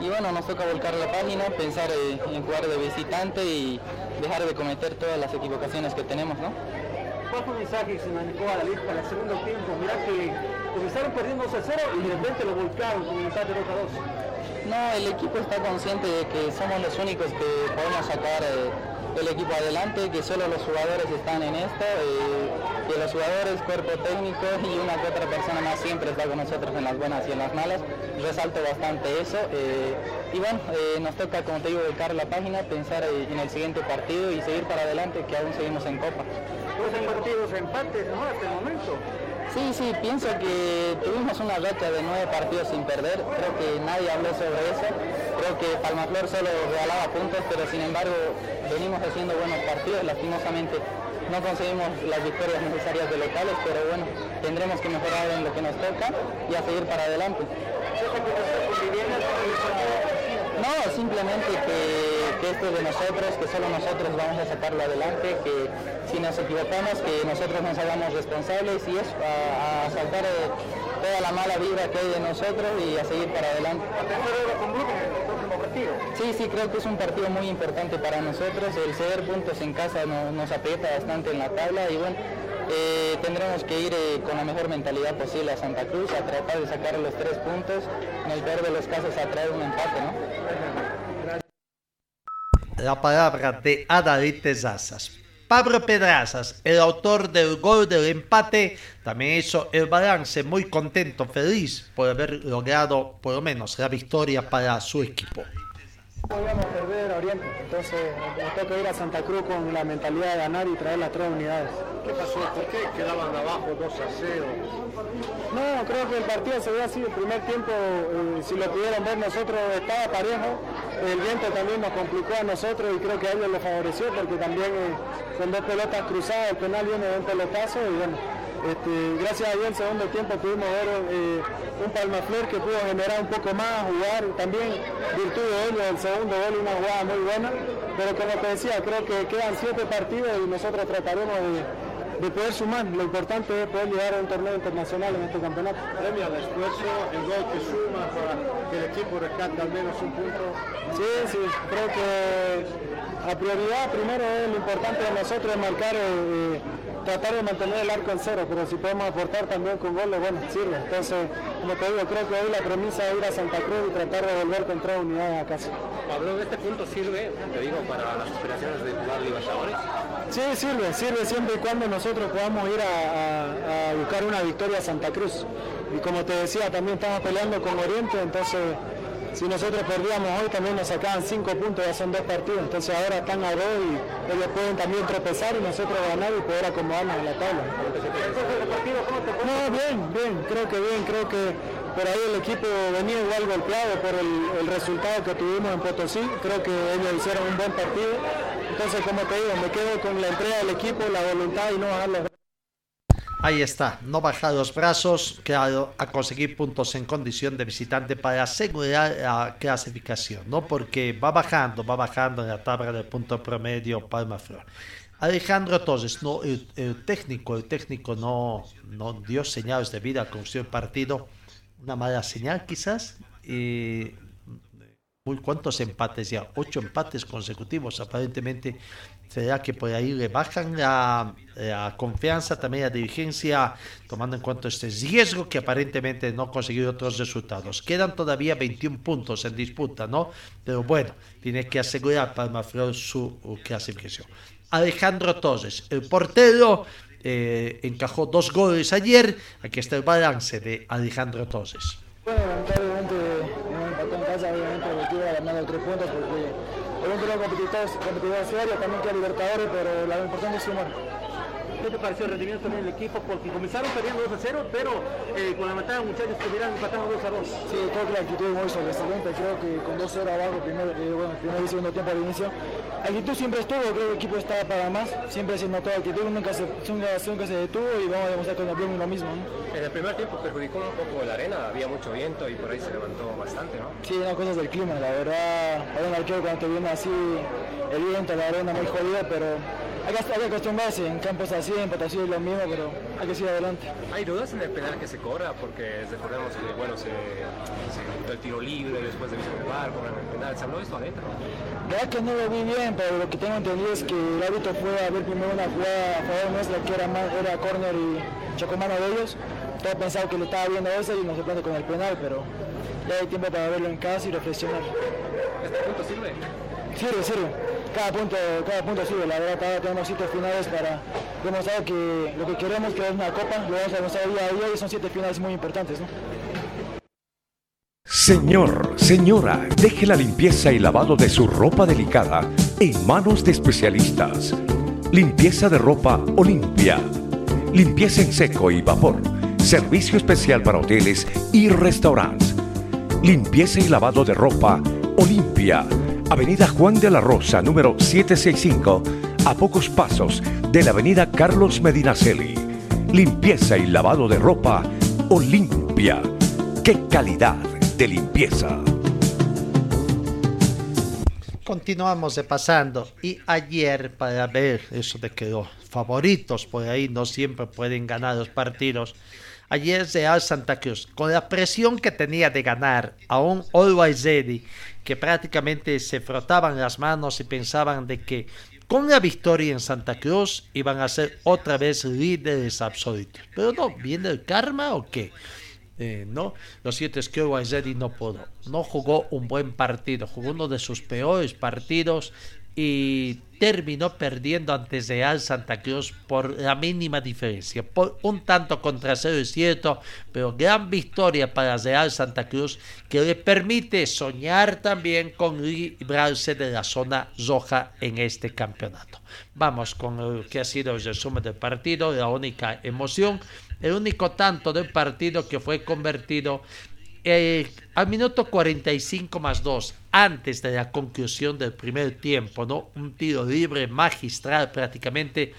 Y bueno, nos toca volcar la página, pensar en jugar de visitante y dejar de cometer todas las equivocaciones que tenemos, ¿no? ¿Cuál fue el mensaje que se mandó a la lista en el segundo tiempo? Mirá que comenzaron perdiendo 2 a 0 y de repente lo volcaron con un empate 2 a 2. No, el equipo está consciente de que somos los únicos que podemos sacar eh, el equipo adelante, que solo los jugadores están en esto, eh, que los jugadores, cuerpo técnico y una que otra persona más siempre está con nosotros en las buenas y en las malas. Resalto bastante eso. Eh, y bueno, nos toca, como te digo, volcar la página, pensar en el siguiente partido y seguir para adelante, que aún seguimos en Copa. Dos partidos empates, ¿no? Hasta el momento. Sí, sí, pienso que tuvimos una racha de nueve partidos sin perder, creo que nadie habló sobre eso, creo que Palmaflor solo regalaba puntos, pero sin embargo venimos haciendo buenos partidos, lastimosamente no conseguimos las victorias necesarias de locales, pero bueno, tendremos que mejorar en lo que nos toca y a seguir para adelante. No, simplemente que, que, esto es de nosotros, que solo nosotros vamos a sacarlo adelante, que si nos equivocamos, que nosotros nos hagamos responsables y eso, a, a saltar eh, toda la mala vibra que hay de nosotros y a seguir para adelante. Sí, sí, creo que es un partido muy importante para nosotros. El ceder puntos en casa nos, nos aprieta bastante en la tabla y bueno, eh, tendremos que ir eh, con la mejor mentalidad posible a Santa Cruz, a tratar de sacar los tres puntos, en el peor de los casos a traer un empate, ¿no? La palabra de Adalit Tezazas. Pablo Pedrazas, el autor del gol del empate, también hizo el balance muy contento, feliz por haber logrado por lo menos la victoria para su equipo. Podíamos perder a Oriente, entonces nos toca ir a Santa Cruz con la mentalidad de ganar y traer las tres unidades. ¿Qué pasó? ¿Por qué quedaban abajo 2 a 0? No, creo que el partido se ve así. El primer tiempo, eh, si lo pudieron ver, nosotros estaba parejo. El viento también nos complicó a nosotros y creo que a ellos les favoreció porque también eh, con dos pelotas cruzadas, el penal viene de un pelotazo y bueno. Este, gracias a Dios en segundo tiempo pudimos ver eh, un Palmaflor que pudo generar un poco más, jugar también virtud de ellos, el segundo gol una jugada muy buena, pero como te decía, creo que quedan siete partidos y nosotros trataremos de, de poder sumar, lo importante es poder llegar a un torneo internacional en este campeonato. Premio al esfuerzo, el gol que suma para que el equipo rescate al menos un punto. Sí, sí, creo que a prioridad primero es lo importante de nosotros es marcar eh, tratar de mantener el arco en cero, pero si podemos aportar también con goles, bueno, sirve. Entonces, como te digo, creo que hoy la premisa es ir a Santa Cruz y tratar de volver con tres unidades a casa. Pablo, ¿este punto sirve, te digo, para las aspiraciones de jugar Libertadores? Sí, sirve, sirve siempre y cuando nosotros podamos ir a, a, a buscar una victoria a Santa Cruz. Y como te decía, también estamos peleando con Oriente, entonces si nosotros perdíamos hoy también nos sacaban cinco puntos, ya son dos partidos, entonces ahora están a dos y ellos pueden también tropezar y nosotros ganar y poder acomodarnos en la tabla. No, bien, bien, creo que bien, creo que por ahí el equipo venía igual golpeado por el, resultado que tuvimos en Potosí, creo que ellos hicieron un buen partido, entonces como te digo, me quedo con la entrega del equipo, la voluntad y no bajar los Ahí está, no bajar los brazos, claro, a conseguir puntos en condición de visitante para asegurar la clasificación, ¿no? Porque va bajando, va bajando en la tabla de punto promedio Palma Flor. Alejandro Torres, no, el, el, técnico, el técnico no, no dio señales de vida con su partido, una mala señal quizás. Y ¿Cuántos empates ya? Ocho empates consecutivos. Aparentemente, será que por ahí le bajan la, confianza también la dirigencia, tomando en cuenta este riesgo que aparentemente no ha conseguido otros resultados. Quedan todavía 21 puntos en disputa, ¿no? Pero bueno, tiene que asegurar Palmaflor su clasificación. Alejandro Torres, el portero, eh, encajó dos goles ayer. Aquí está el balance de Alejandro Torres. Bueno, lamentablemente no empató en casa, obviamente el equipo ha ganado tres puntos porque obviamente los competidores, competidores serios también que Libertadores, pero lo importante es sumar. ¿Qué te pareció el rendimiento también del equipo? Porque comenzaron perdiendo 2 a 0, pero eh, con la matada muchachos terminaron empatando 2 a 2. Sí, creo que la actitud es muy sobresaliente, creo que con 2-0 abajo, primer, eh, bueno, primer y segundo tiempo al inicio, la actitud siempre estuvo, creo que el equipo estaba para más, siempre se notó la actitud, nunca se, nunca, nunca se detuvo y vamos a demostrar con el Blooming lo mismo. ¿no? En el primer tiempo perjudicó un poco la arena, había mucho viento y por ahí se levantó bastante, ¿no? Sí, no, cosas del clima, la verdad, para un arquero cuando te viene así el viento, la arena muy jodida, pero hay que, hay que acostumbrarse, en campos así, en Potosí es lo mismo, pero hay que seguir adelante. ¿Hay dudas en el penal que se cobra? Porque recordemos que, bueno, se, se el tiro libre después de bar, cobran el penal, ¿se habló de esto adentro? La verdad que no lo vi bien, pero lo que tengo entendido es que el árbitro fue a ver primero una jugada a favor nuestra que era, más, era corner y chocomano de ellos. Todo pensaba que le estaba viendo ese y nos sorprende con el penal, pero ya hay tiempo para verlo en casa y reflexionar. ¿Este punto sirve? Sirve, sirve. Cada punto, cada punto sirve. La verdad, ahora tenemos siete finales para demostrar que lo que queremos, que es una copa, lo vamos a demostrar día a día y son siete finales muy importantes. ¿no? Señor, señora, deje la limpieza y lavado de su ropa delicada en manos de especialistas. Limpieza de ropa Olimpia. Limpieza en seco y vapor. Servicio especial para hoteles y restaurantes. Limpieza y lavado de ropa Olimpia. Avenida Juan de la Rosa, número 765, a pocos pasos de la Avenida Carlos Medinaceli. Limpieza y lavado de ropa Olimpia. ¡Qué calidad de limpieza! Continuamos pasando y ayer para ver eso de que los favoritos por ahí no siempre pueden ganar los partidos. Ayer Real Santa Cruz, con la presión que tenía de ganar a un Always Ready, que prácticamente se frotaban las manos y pensaban de que con la victoria en Santa Cruz iban a ser otra vez líderes absolutos. Pero no, ¿viene el karma o qué? Eh, no, lo cierto es que Ready no pudo, no jugó un buen partido, jugó uno de sus peores partidos y terminó perdiendo ante Real Santa Cruz por la mínima diferencia, por un tanto contra cero es cierto, pero gran victoria para Real Santa Cruz que le permite soñar también con librarse de la zona roja en este campeonato. Vamos con lo que ha sido el resumen del partido, la única emoción, el único tanto del partido que fue convertido eh, al minuto 45 más 2, antes de la conclusión del primer tiempo, ¿no? Un tiro libre magistral prácticamente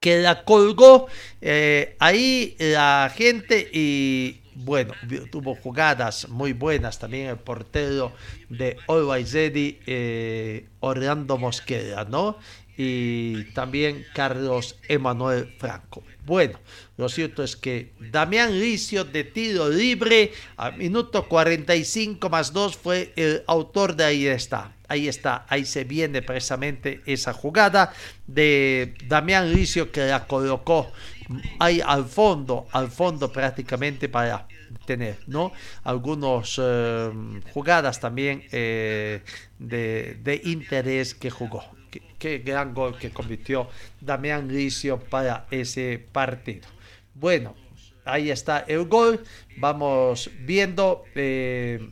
que la colgó eh, ahí la gente y bueno, tuvo jugadas muy buenas también el portero de Always Ready, eh, Orlando Mosquera, ¿no? Y también Carlos Emanuel Franco. Bueno, lo cierto es que Damián Licio de tiro libre a minuto 45 más 2 fue el autor de ahí está. Ahí está, ahí se viene precisamente esa jugada de Damián Licio que la colocó ahí al fondo, al fondo prácticamente para tener, ¿no? Algunas eh, jugadas también eh, de, de interés que jugó qué gran gol que convirtió Damián Licio para ese partido. Bueno, ahí está el gol. Vamos viendo, eh,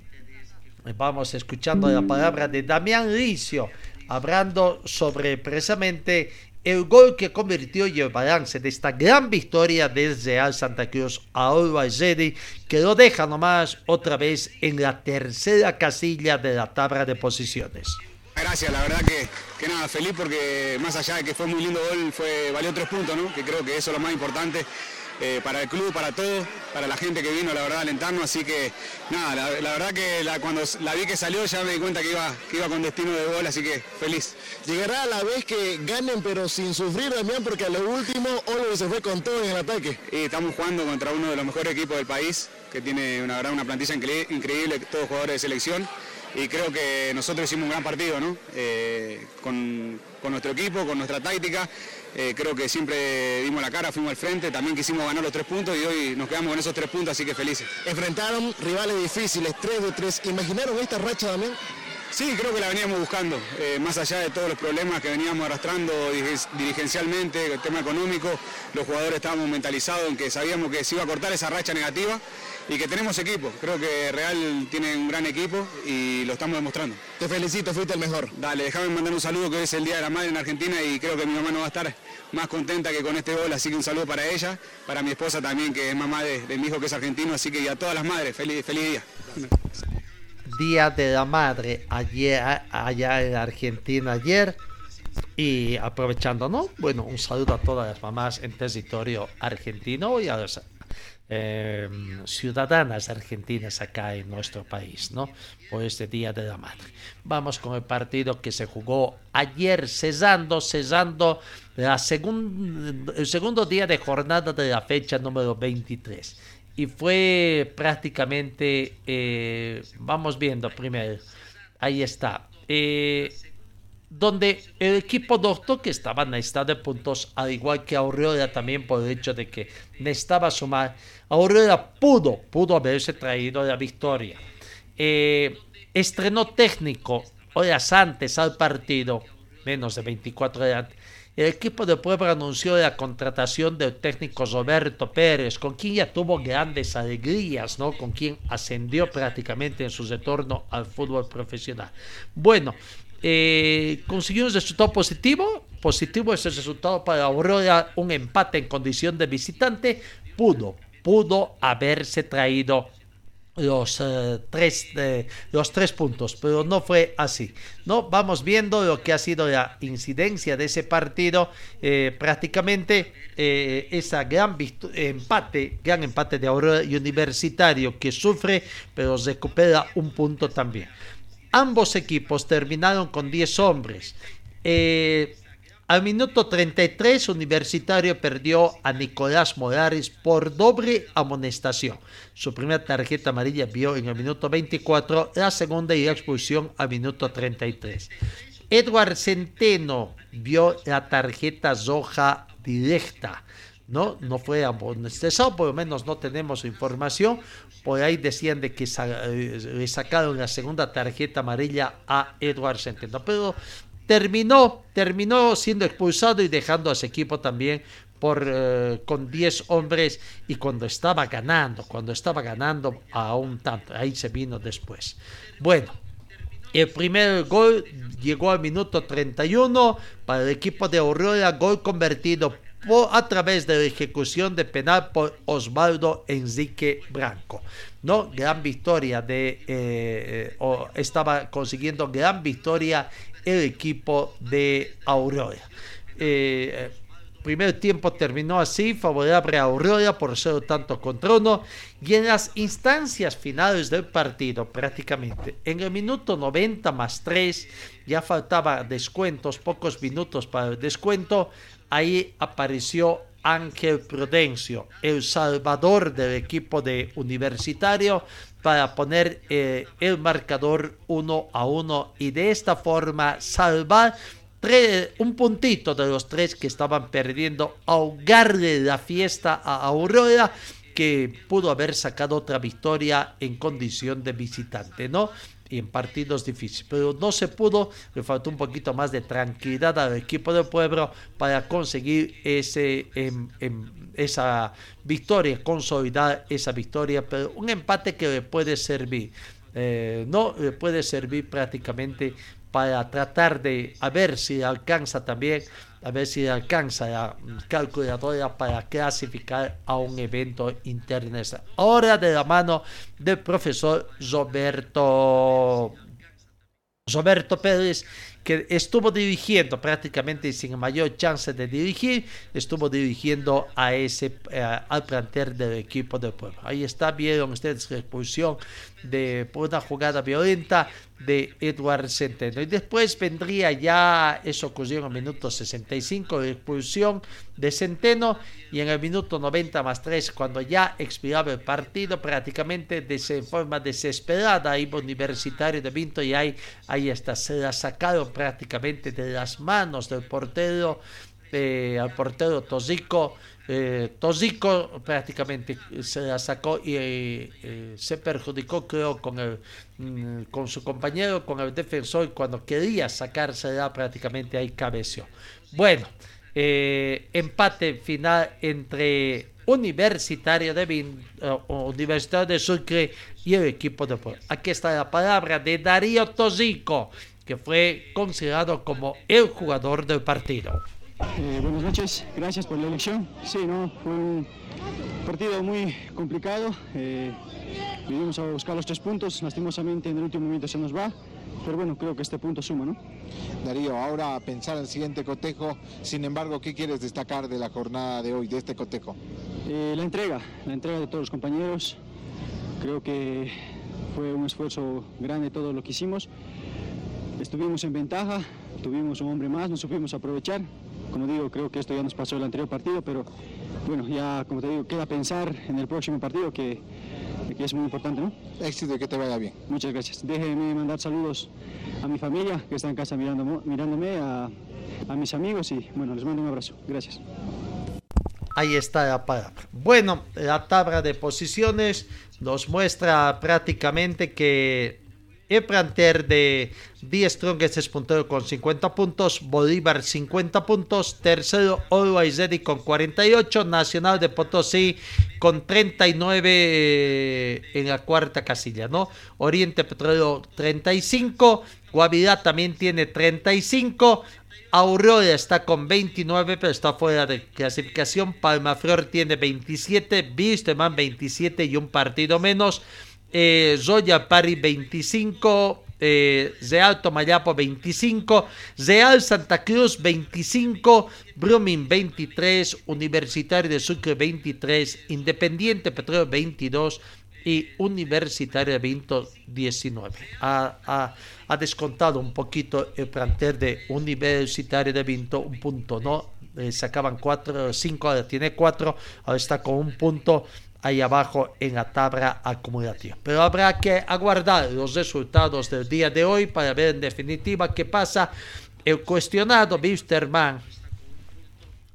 vamos escuchando la palabra de Damián Licio, hablando sobre precisamente el gol que convirtió y el balance de esta gran victoria del Real Santa Cruz a Ready, que lo deja nomás otra vez en la tercera casilla de la tabla de posiciones. Gracias, la verdad que, que, nada, feliz porque más allá de que fue muy lindo gol, fue, valió tres puntos, ¿no? que creo que eso es lo más importante eh, para el club, para todos, para la gente que vino, la verdad, a alentarnos, así que nada, la, verdad que cuando la vi que salió ya me di cuenta que iba, que iba con destino de gol, así que feliz. Llegará a la vez que ganen pero sin sufrir también porque a lo último Olo se fue con todo en el ataque. Y estamos jugando contra uno de los mejores equipos del país, que tiene una, verdad, una plantilla increíble, todos jugadores de selección y creo que nosotros hicimos un gran partido, ¿no? Eh, con, con nuestro equipo, con nuestra táctica. Eh, creo que siempre dimos la cara, fuimos al frente, también quisimos ganar los tres puntos y hoy nos quedamos con esos tres puntos, así que felices. Enfrentaron rivales difíciles, 3 de 3. ¿Imaginaron esta racha también? Sí, creo que la veníamos buscando, eh, más allá de todos los problemas que veníamos arrastrando dirigen- dirigencialmente, el tema económico, los jugadores estábamos mentalizados en que sabíamos que se iba a cortar esa racha negativa y que tenemos equipo. Creo que Real tiene un gran equipo y lo estamos demostrando. Te felicito, fuiste el mejor. Dale, déjame mandar un saludo que hoy es el Día de la Madre en Argentina y creo que mi mamá no va a estar más contenta que con este gol, así que un saludo para ella, para mi esposa también, que es mamá de, de mi hijo que es argentino, así que y a todas las madres, feliz, feliz día. Día de la Madre ayer, allá en Argentina ayer. Y aprovechando, ¿no? Bueno, un saludo a todas las mamás en territorio argentino y a las eh, ciudadanas argentinas acá en nuestro país, ¿no? Por este Día de la Madre. Vamos con el partido que se jugó ayer, cesando, cesando el segundo día de jornada de la fecha número 23 y fue prácticamente, eh, vamos viendo primero, ahí está, eh, donde el equipo doctor que estaba en estado de puntos, al igual que Aurora también por el hecho de que necesitaba sumar, Aurora pudo, pudo haberse traído la victoria. Eh, estrenó técnico horas antes al partido, menos de 24 horas el equipo de Puebla anunció la contratación del técnico Roberto Pérez, con quien ya tuvo grandes alegrías, ¿no? Con quien ascendió prácticamente en su retorno al fútbol profesional. Bueno, eh, consiguió un resultado positivo. Positivo es el resultado para Aurora, un empate en condición de visitante. Pudo, pudo haberse traído los, eh, tres, eh, los tres puntos, pero no fue así. ¿no? Vamos viendo lo que ha sido la incidencia de ese partido, eh, prácticamente esa gran empate, gran empate de Aurora Universitario que sufre, pero recupera un punto también. Ambos equipos terminaron con 10 hombres. Eh, al minuto 33, Universitario perdió a Nicolás Morales por doble amonestación. Su primera tarjeta amarilla vio en el minuto 24, la segunda y la expulsión al minuto 33. Edward Centeno vio la tarjeta roja directa. No, no fue amonestado, por lo menos no tenemos información. Por ahí decían de que sa- eh, le sacaron la segunda tarjeta amarilla a Edward Centeno. Pero terminó, terminó siendo expulsado y dejando a su equipo también por, eh, con 10 hombres y cuando estaba ganando, cuando estaba ganando a un tanto, ahí se vino después. Bueno, el primer gol llegó al minuto 31 para el equipo de Aurora, gol convertido a través de la ejecución de penal por Osvaldo Enrique Branco. ¿no? Gran victoria de eh, eh, o estaba consiguiendo gran victoria el equipo de Aurora. Eh, primer tiempo terminó así, favorable a Aurora por cero tanto contra uno. Y en las instancias finales del partido, prácticamente, en el minuto 90 más 3, ya faltaba descuentos, pocos minutos para el descuento. Ahí apareció Ángel Prudencio, el salvador del equipo de Universitario, para poner eh, el marcador 1 a 1 y de esta forma salvar un puntito de los tres que estaban perdiendo, ahogarle la fiesta a Aurora, que pudo haber sacado otra victoria en condición de visitante, ¿no? Y en partidos difíciles, pero no se pudo, le faltó un poquito más de tranquilidad al equipo del pueblo para conseguir ese, em, em, esa victoria, consolidar esa victoria, pero un empate que le puede servir, eh, no le puede servir prácticamente para tratar de a ver si alcanza también, a ver si alcanza la calculadora para clasificar a un evento internacional. Ahora de la mano del profesor Roberto Roberto Pérez que estuvo dirigiendo prácticamente sin mayor chance de dirigir, estuvo dirigiendo a ese eh, al plantel del equipo del pueblo. Ahí está, vieron ustedes la expulsión de por una jugada violenta de Edward Centeno. Y después vendría ya, eso ocurrió en el minuto 65, la expulsión de Centeno y en el minuto 90 más 3, cuando ya expiraba el partido, prácticamente de forma desesperada, iba Universitario de Vinto y ahí, ahí está, se la sacaron prácticamente de las manos del portero, eh, al portero Tosico eh, prácticamente se la sacó y eh, se perjudicó creo con el mm, con su compañero con el defensor cuando quería sacársela prácticamente ahí cabeció. Bueno eh, empate final entre Universitario de Vin, Universitario de Sucre y el equipo de aquí está la palabra de Darío Tosico que fue considerado como el jugador del partido eh, buenas noches, gracias por la elección. Sí, no, fue un partido muy complicado. Eh, vinimos a buscar los tres puntos, lastimosamente en el último momento se nos va, pero bueno, creo que este punto suma, ¿no? Darío, ahora a pensar el siguiente cotejo, sin embargo, ¿qué quieres destacar de la jornada de hoy, de este cotejo? Eh, la entrega, la entrega de todos los compañeros. Creo que fue un esfuerzo grande todo lo que hicimos. Estuvimos en ventaja, tuvimos un hombre más, nos supimos aprovechar, como digo, creo que esto ya nos pasó el anterior partido, pero bueno, ya como te digo, queda pensar en el próximo partido que, que es muy importante, ¿no? Éxito y que te vaya bien. Muchas gracias. Déjenme mandar saludos a mi familia que está en casa mirando, mirándome, a, a mis amigos y bueno, les mando un abrazo. Gracias. Ahí está la palabra. Bueno, la tabla de posiciones nos muestra prácticamente que el planter de The Strongest es puntero con 50 puntos, Bolívar 50 puntos, tercero Always Ready con 48, Nacional de Potosí con 39 eh, en la cuarta casilla. Oriente Petróleo 35, Guavirá también tiene 35, Aurora está con 29, pero está fuera de clasificación. Palmaflor tiene 27, Bisteman 27 y un partido menos eh, Zoya Pari 25, eh, Real Tomayapo 25, Real Santa Cruz 25, Brumming 23, Universitario de Sucre 23, Independiente Petróleo 22 y Universitario de Vinto 19. Ha, ha, descontado un poquito el plantel de Universitario de Vinto, un punto, ¿no? Eh, sacaban 4, 5, ahora tiene 4, ahora está con un punto ahí abajo en la tabla acumulativa. Pero habrá que aguardar los resultados del día de hoy para ver en definitiva qué pasa. El cuestionado Wisterman,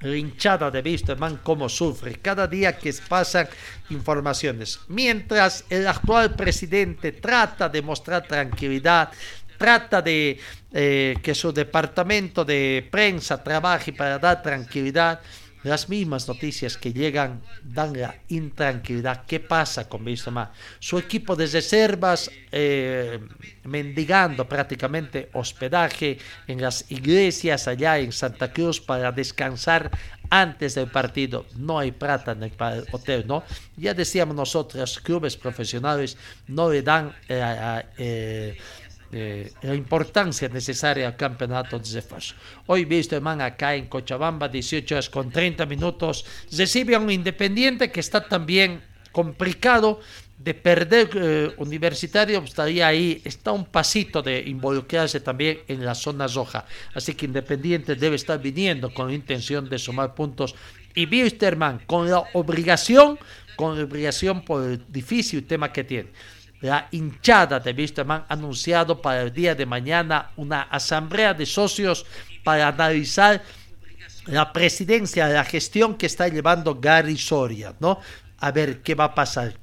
la hinchada de Wisterman, cómo sufre cada día que pasan informaciones. Mientras el actual presidente trata de mostrar tranquilidad, trata de eh, que su departamento de prensa trabaje para dar tranquilidad, las mismas noticias que llegan dan la intranquilidad. ¿Qué pasa con Bistema? Su equipo de reservas eh, mendigando prácticamente hospedaje en las iglesias allá en Santa Cruz para descansar antes del partido. No hay plata en el hotel, ¿no? Ya decíamos nosotros, clubes profesionales no le dan... Eh, eh, eh, la importancia necesaria al campeonato de Zefas. Hoy visto man acá en Cochabamba, 18 horas con 30 minutos, recibe a un Independiente que está también complicado de perder eh, Universitario, estaría ahí, está un pasito de involucrarse también en la zona roja. Así que Independiente debe estar viniendo con la intención de sumar puntos. Y Wisterman con la obligación, con la obligación por el difícil tema que tiene la hinchada de Wisterman ha anunciado para el día de mañana una asamblea de socios para analizar la presidencia, la gestión que está llevando Gary Soria, ¿no? A ver qué va a pasar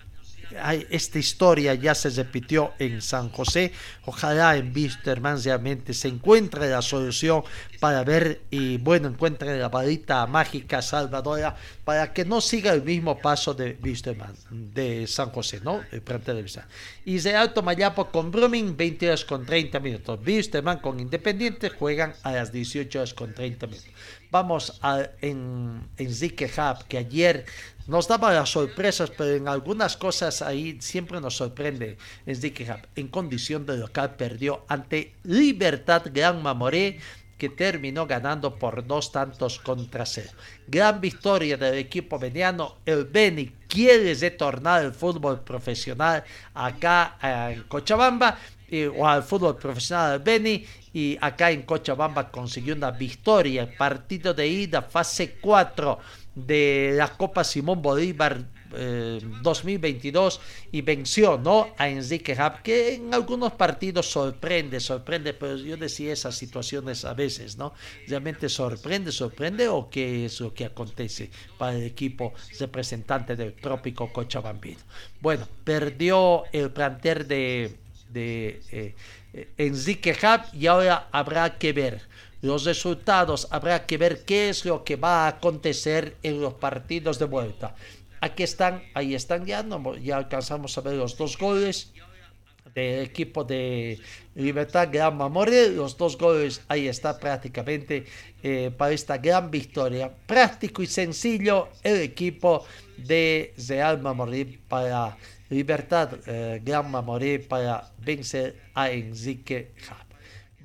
esta historia ya se repitió en San José. Ojalá en Wisterman realmente se encuentre la solución para ver y bueno, encuentre la varita mágica salvadora para que no siga el mismo paso de Wisterman, de San José, ¿no? El de Y de Alto Mayapo con Brumming, 20 horas con 30 minutos. Wisterman con Independiente juegan a las 18 horas con 30 minutos. Vamos a, en, en Zike Hub, que ayer nos daba las sorpresas, pero en algunas cosas ahí siempre nos sorprende. En Zike Hub, en condición de local, perdió ante Libertad Gran Mamoré que terminó ganando por dos tantos contra cero. Gran victoria del equipo veniano. El Beni quiere retornar al fútbol profesional acá eh, en Cochabamba o al fútbol profesional del Beni y acá en Cochabamba consiguió una victoria. Partido de ida, fase 4 de la Copa Simón Bolívar 2022 eh, y venció ¿no? a Enrique Hub, que en algunos partidos sorprende, sorprende, pero yo decía esas situaciones a veces, ¿no? Realmente sorprende, sorprende o qué es lo que acontece para el equipo representante del trópico Cochabambino. Bueno, perdió el planter de, de eh, Enrique Hub y ahora habrá que ver los resultados, habrá que ver qué es lo que va a acontecer en los partidos de vuelta. Aquí están, ahí están ya, ya alcanzamos a ver los dos goles del equipo de Libertad Gran Mamoré. Los dos goles ahí está prácticamente eh, para esta gran victoria. Práctico y sencillo el equipo de Real Mamoré para Libertad eh, Gran Mamoré para vencer a Enrique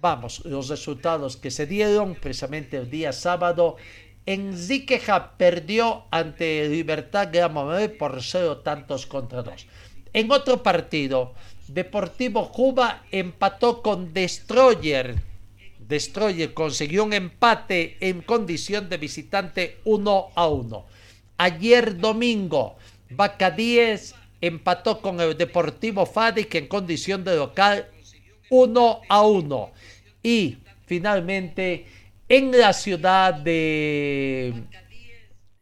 Vamos, los resultados que se dieron precisamente el día sábado Enriqueja perdió ante Libertad Gramame por cero tantos contra dos. En otro partido, Deportivo Cuba empató con Destroyer. Destroyer consiguió un empate en condición de visitante 1 a 1. Ayer domingo, Vaca 10 empató con el Deportivo Fadic en condición de local 1 a 1. Y finalmente en la ciudad de...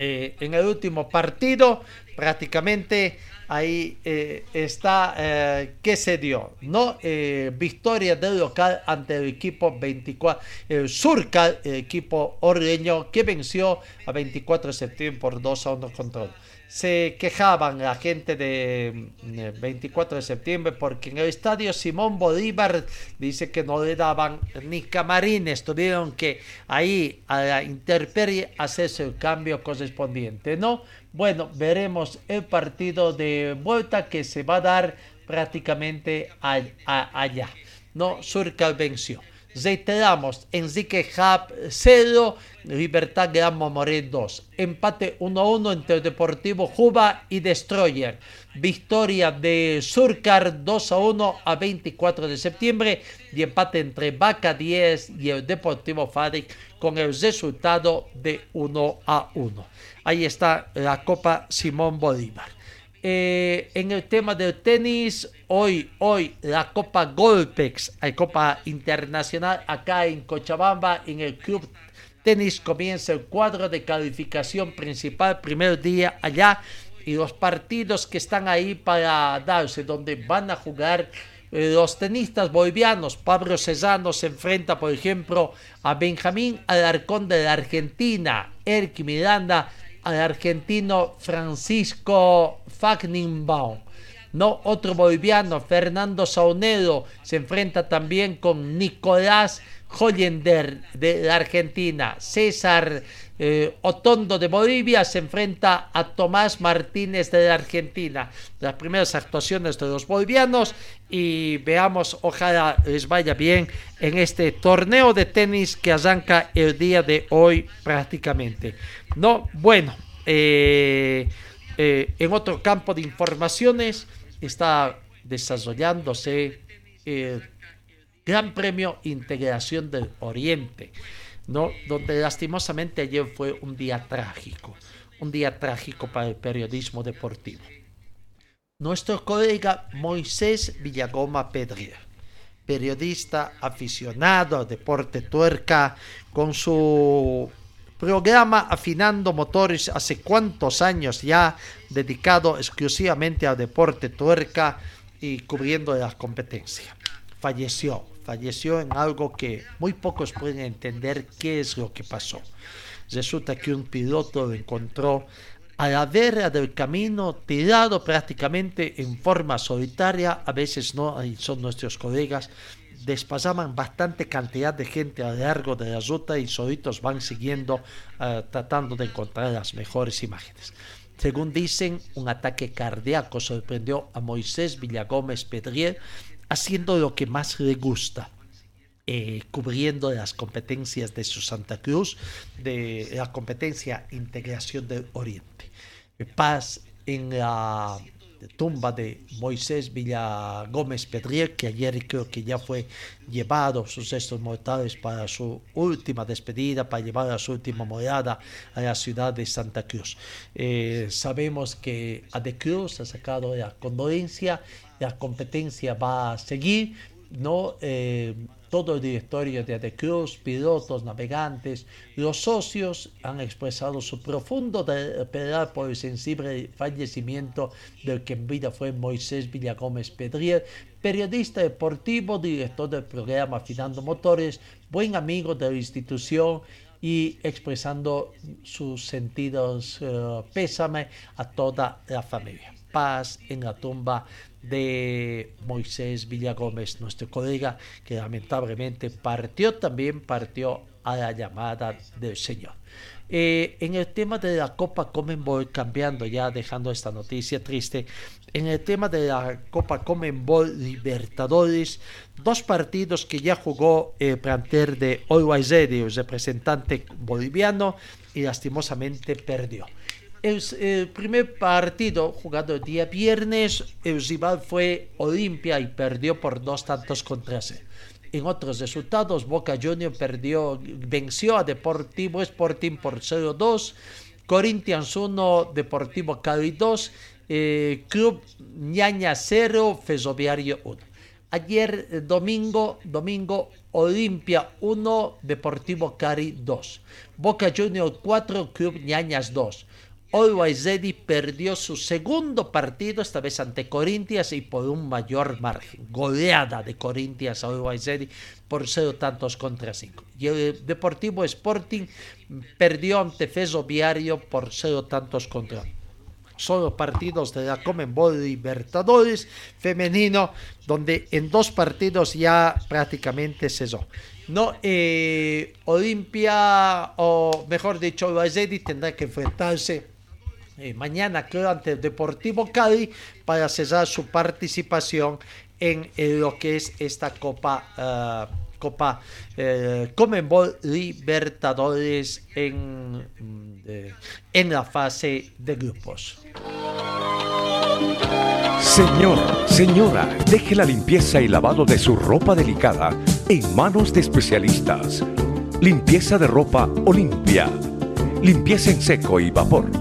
Eh, en el último partido, prácticamente ahí eh, está eh, qué se dio, ¿no? victoria del local ante el equipo 24, el Surcal, el equipo ordeño que venció a 24 de septiembre por 2 a 1 control se quejaban la gente de 24 de septiembre porque en el estadio Simón Bolívar dice que no le daban ni camarines, tuvieron que ahí a la interperie hacerse el cambio correspondiente, ¿no? Bueno, veremos el partido de vuelta que se va a dar prácticamente allá, ¿no? Surcal venció. Reiteramos, Enrique Hub 0, Libertad Gran Mamoré 2. Empate 1-1 entre Deportivo Juba y Destroyer. Victoria de Surcar 2-1 a 24 de septiembre y empate entre Vaca 10 y el Deportivo Fadic con el resultado de 1 a 1. Ahí está la Copa Simón Bolívar. Eh, en el tema del tenis, hoy, hoy la Copa Golpex, hay Copa Internacional acá en Cochabamba, en el Club Tenis comienza el cuadro de calificación principal, primer día allá, y los partidos que están ahí para darse, donde van a jugar eh, los tenistas bolivianos. Pablo Cesano se enfrenta, por ejemplo, a Benjamín Alarcón de la Argentina, Erki Miranda al argentino Francisco Fagningbaum. No, otro boliviano, Fernando Saunedo, se enfrenta también con Nicolás Hollender de la Argentina. César eh, Otondo de Bolivia se enfrenta a Tomás Martínez de la Argentina. Las primeras actuaciones de los bolivianos y veamos, ojalá les vaya bien en este torneo de tenis que arranca el día de hoy prácticamente. No, bueno, eh, eh, en otro campo de informaciones está desarrollándose el Gran Premio Integración del Oriente, ¿no? donde lastimosamente ayer fue un día trágico, un día trágico para el periodismo deportivo. Nuestro colega Moisés Villagoma Pedrier, periodista aficionado al deporte tuerca, con su programa Afinando Motores hace cuántos años ya dedicado exclusivamente al deporte tuerca y cubriendo las competencias. Falleció, falleció en algo que muy pocos pueden entender qué es lo que pasó. Resulta que un piloto lo encontró a la vera del camino, tirado prácticamente en forma solitaria, a veces no, son nuestros colegas, despasaban bastante cantidad de gente a lo largo de la ruta y solitos van siguiendo, eh, tratando de encontrar las mejores imágenes. Según dicen, un ataque cardíaco sorprendió a Moisés Villagómez Pedrier haciendo lo que más le gusta, eh, cubriendo las competencias de su Santa Cruz, de la competencia Integración del Oriente. Paz en la tumba de Moisés Villa Gómez Pedrier, que ayer creo que ya fue llevado sus restos mortales para su última despedida, para llevar a su última morada a la ciudad de Santa Cruz. Eh, sabemos que de Cruz ha sacado la condolencia, la competencia va a seguir, ¿no? Eh, todo el directorio de Adecruz, pilotos, navegantes, los socios han expresado su profundo pesar por el sensible fallecimiento del que en vida fue Moisés Villagómez Pedrier, periodista deportivo, director del programa Afinando Motores, buen amigo de la institución y expresando sus sentidos eh, pésame a toda la familia. Paz en la tumba de Moisés Villagómez, nuestro colega, que lamentablemente partió también, partió a la llamada del Señor. Eh, en el tema de la Copa Comenbol, cambiando ya, dejando esta noticia triste, en el tema de la Copa Comenbol Libertadores, dos partidos que ya jugó el planter de Always el representante boliviano, y lastimosamente perdió. El, primer partido jugado el día viernes, el rival fue Olimpia y perdió por dos tantos contra cero. En otros resultados, Boca Juniors perdió, venció a Deportivo Sporting por 0-2, Corinthians 1, Deportivo Cali 2, eh, Club Ñaña 0, Fesoviario 1. Ayer eh, domingo, domingo Olimpia 1, Deportivo Cari 2. Boca Juniors 4, Club Ñañas 2. Always Ready perdió su segundo partido, esta vez ante Corinthians y por un mayor margen. Goleada de Corinthians a Always Ready por cero tantos contra cinco. Y el Deportivo Sporting perdió ante Feso Viario por cero tantos contra solo partidos de la Comenbol Libertadores femenino, donde en dos partidos ya prácticamente cesó. No, eh, Olimpia, o mejor dicho, Ready tendrá que enfrentarse eh, mañana, creo, ante el Deportivo Cali para cesar su participación en, lo que es esta Copa. Uh, Copa eh, Comenbol Libertadores en, mm, en la fase de grupos. Señor, señora, deje la limpieza y lavado de su ropa delicada en manos de especialistas. Limpieza de ropa Olimpia. Limpieza en seco y vapor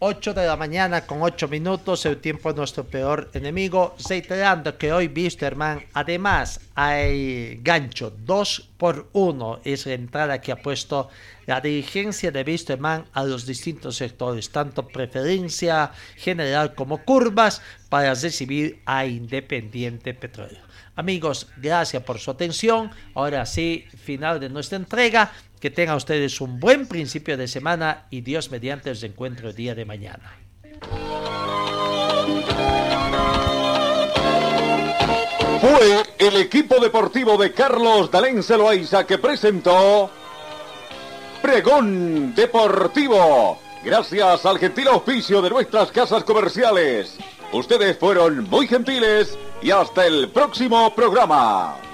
8 de la mañana con 8 minutos, el tiempo es nuestro peor enemigo. Reiterando que hoy Wisterman, además hay gancho 2 por 1, es la entrada que ha puesto la dirigencia de Wisterman a los distintos sectores, tanto preferencia general como curvas, para recibir a Independiente Petróleo. Amigos, gracias por su atención. Ahora sí, final de nuestra entrega. Que tengan ustedes un buen principio de semana y Dios mediante os encuentro el día de mañana. Fue el equipo deportivo de Carlos Dalén Celoaiza que presentó Pregón Deportivo. Gracias al gentil auspicio de nuestras casas comerciales. Ustedes fueron muy gentiles y hasta el próximo programa.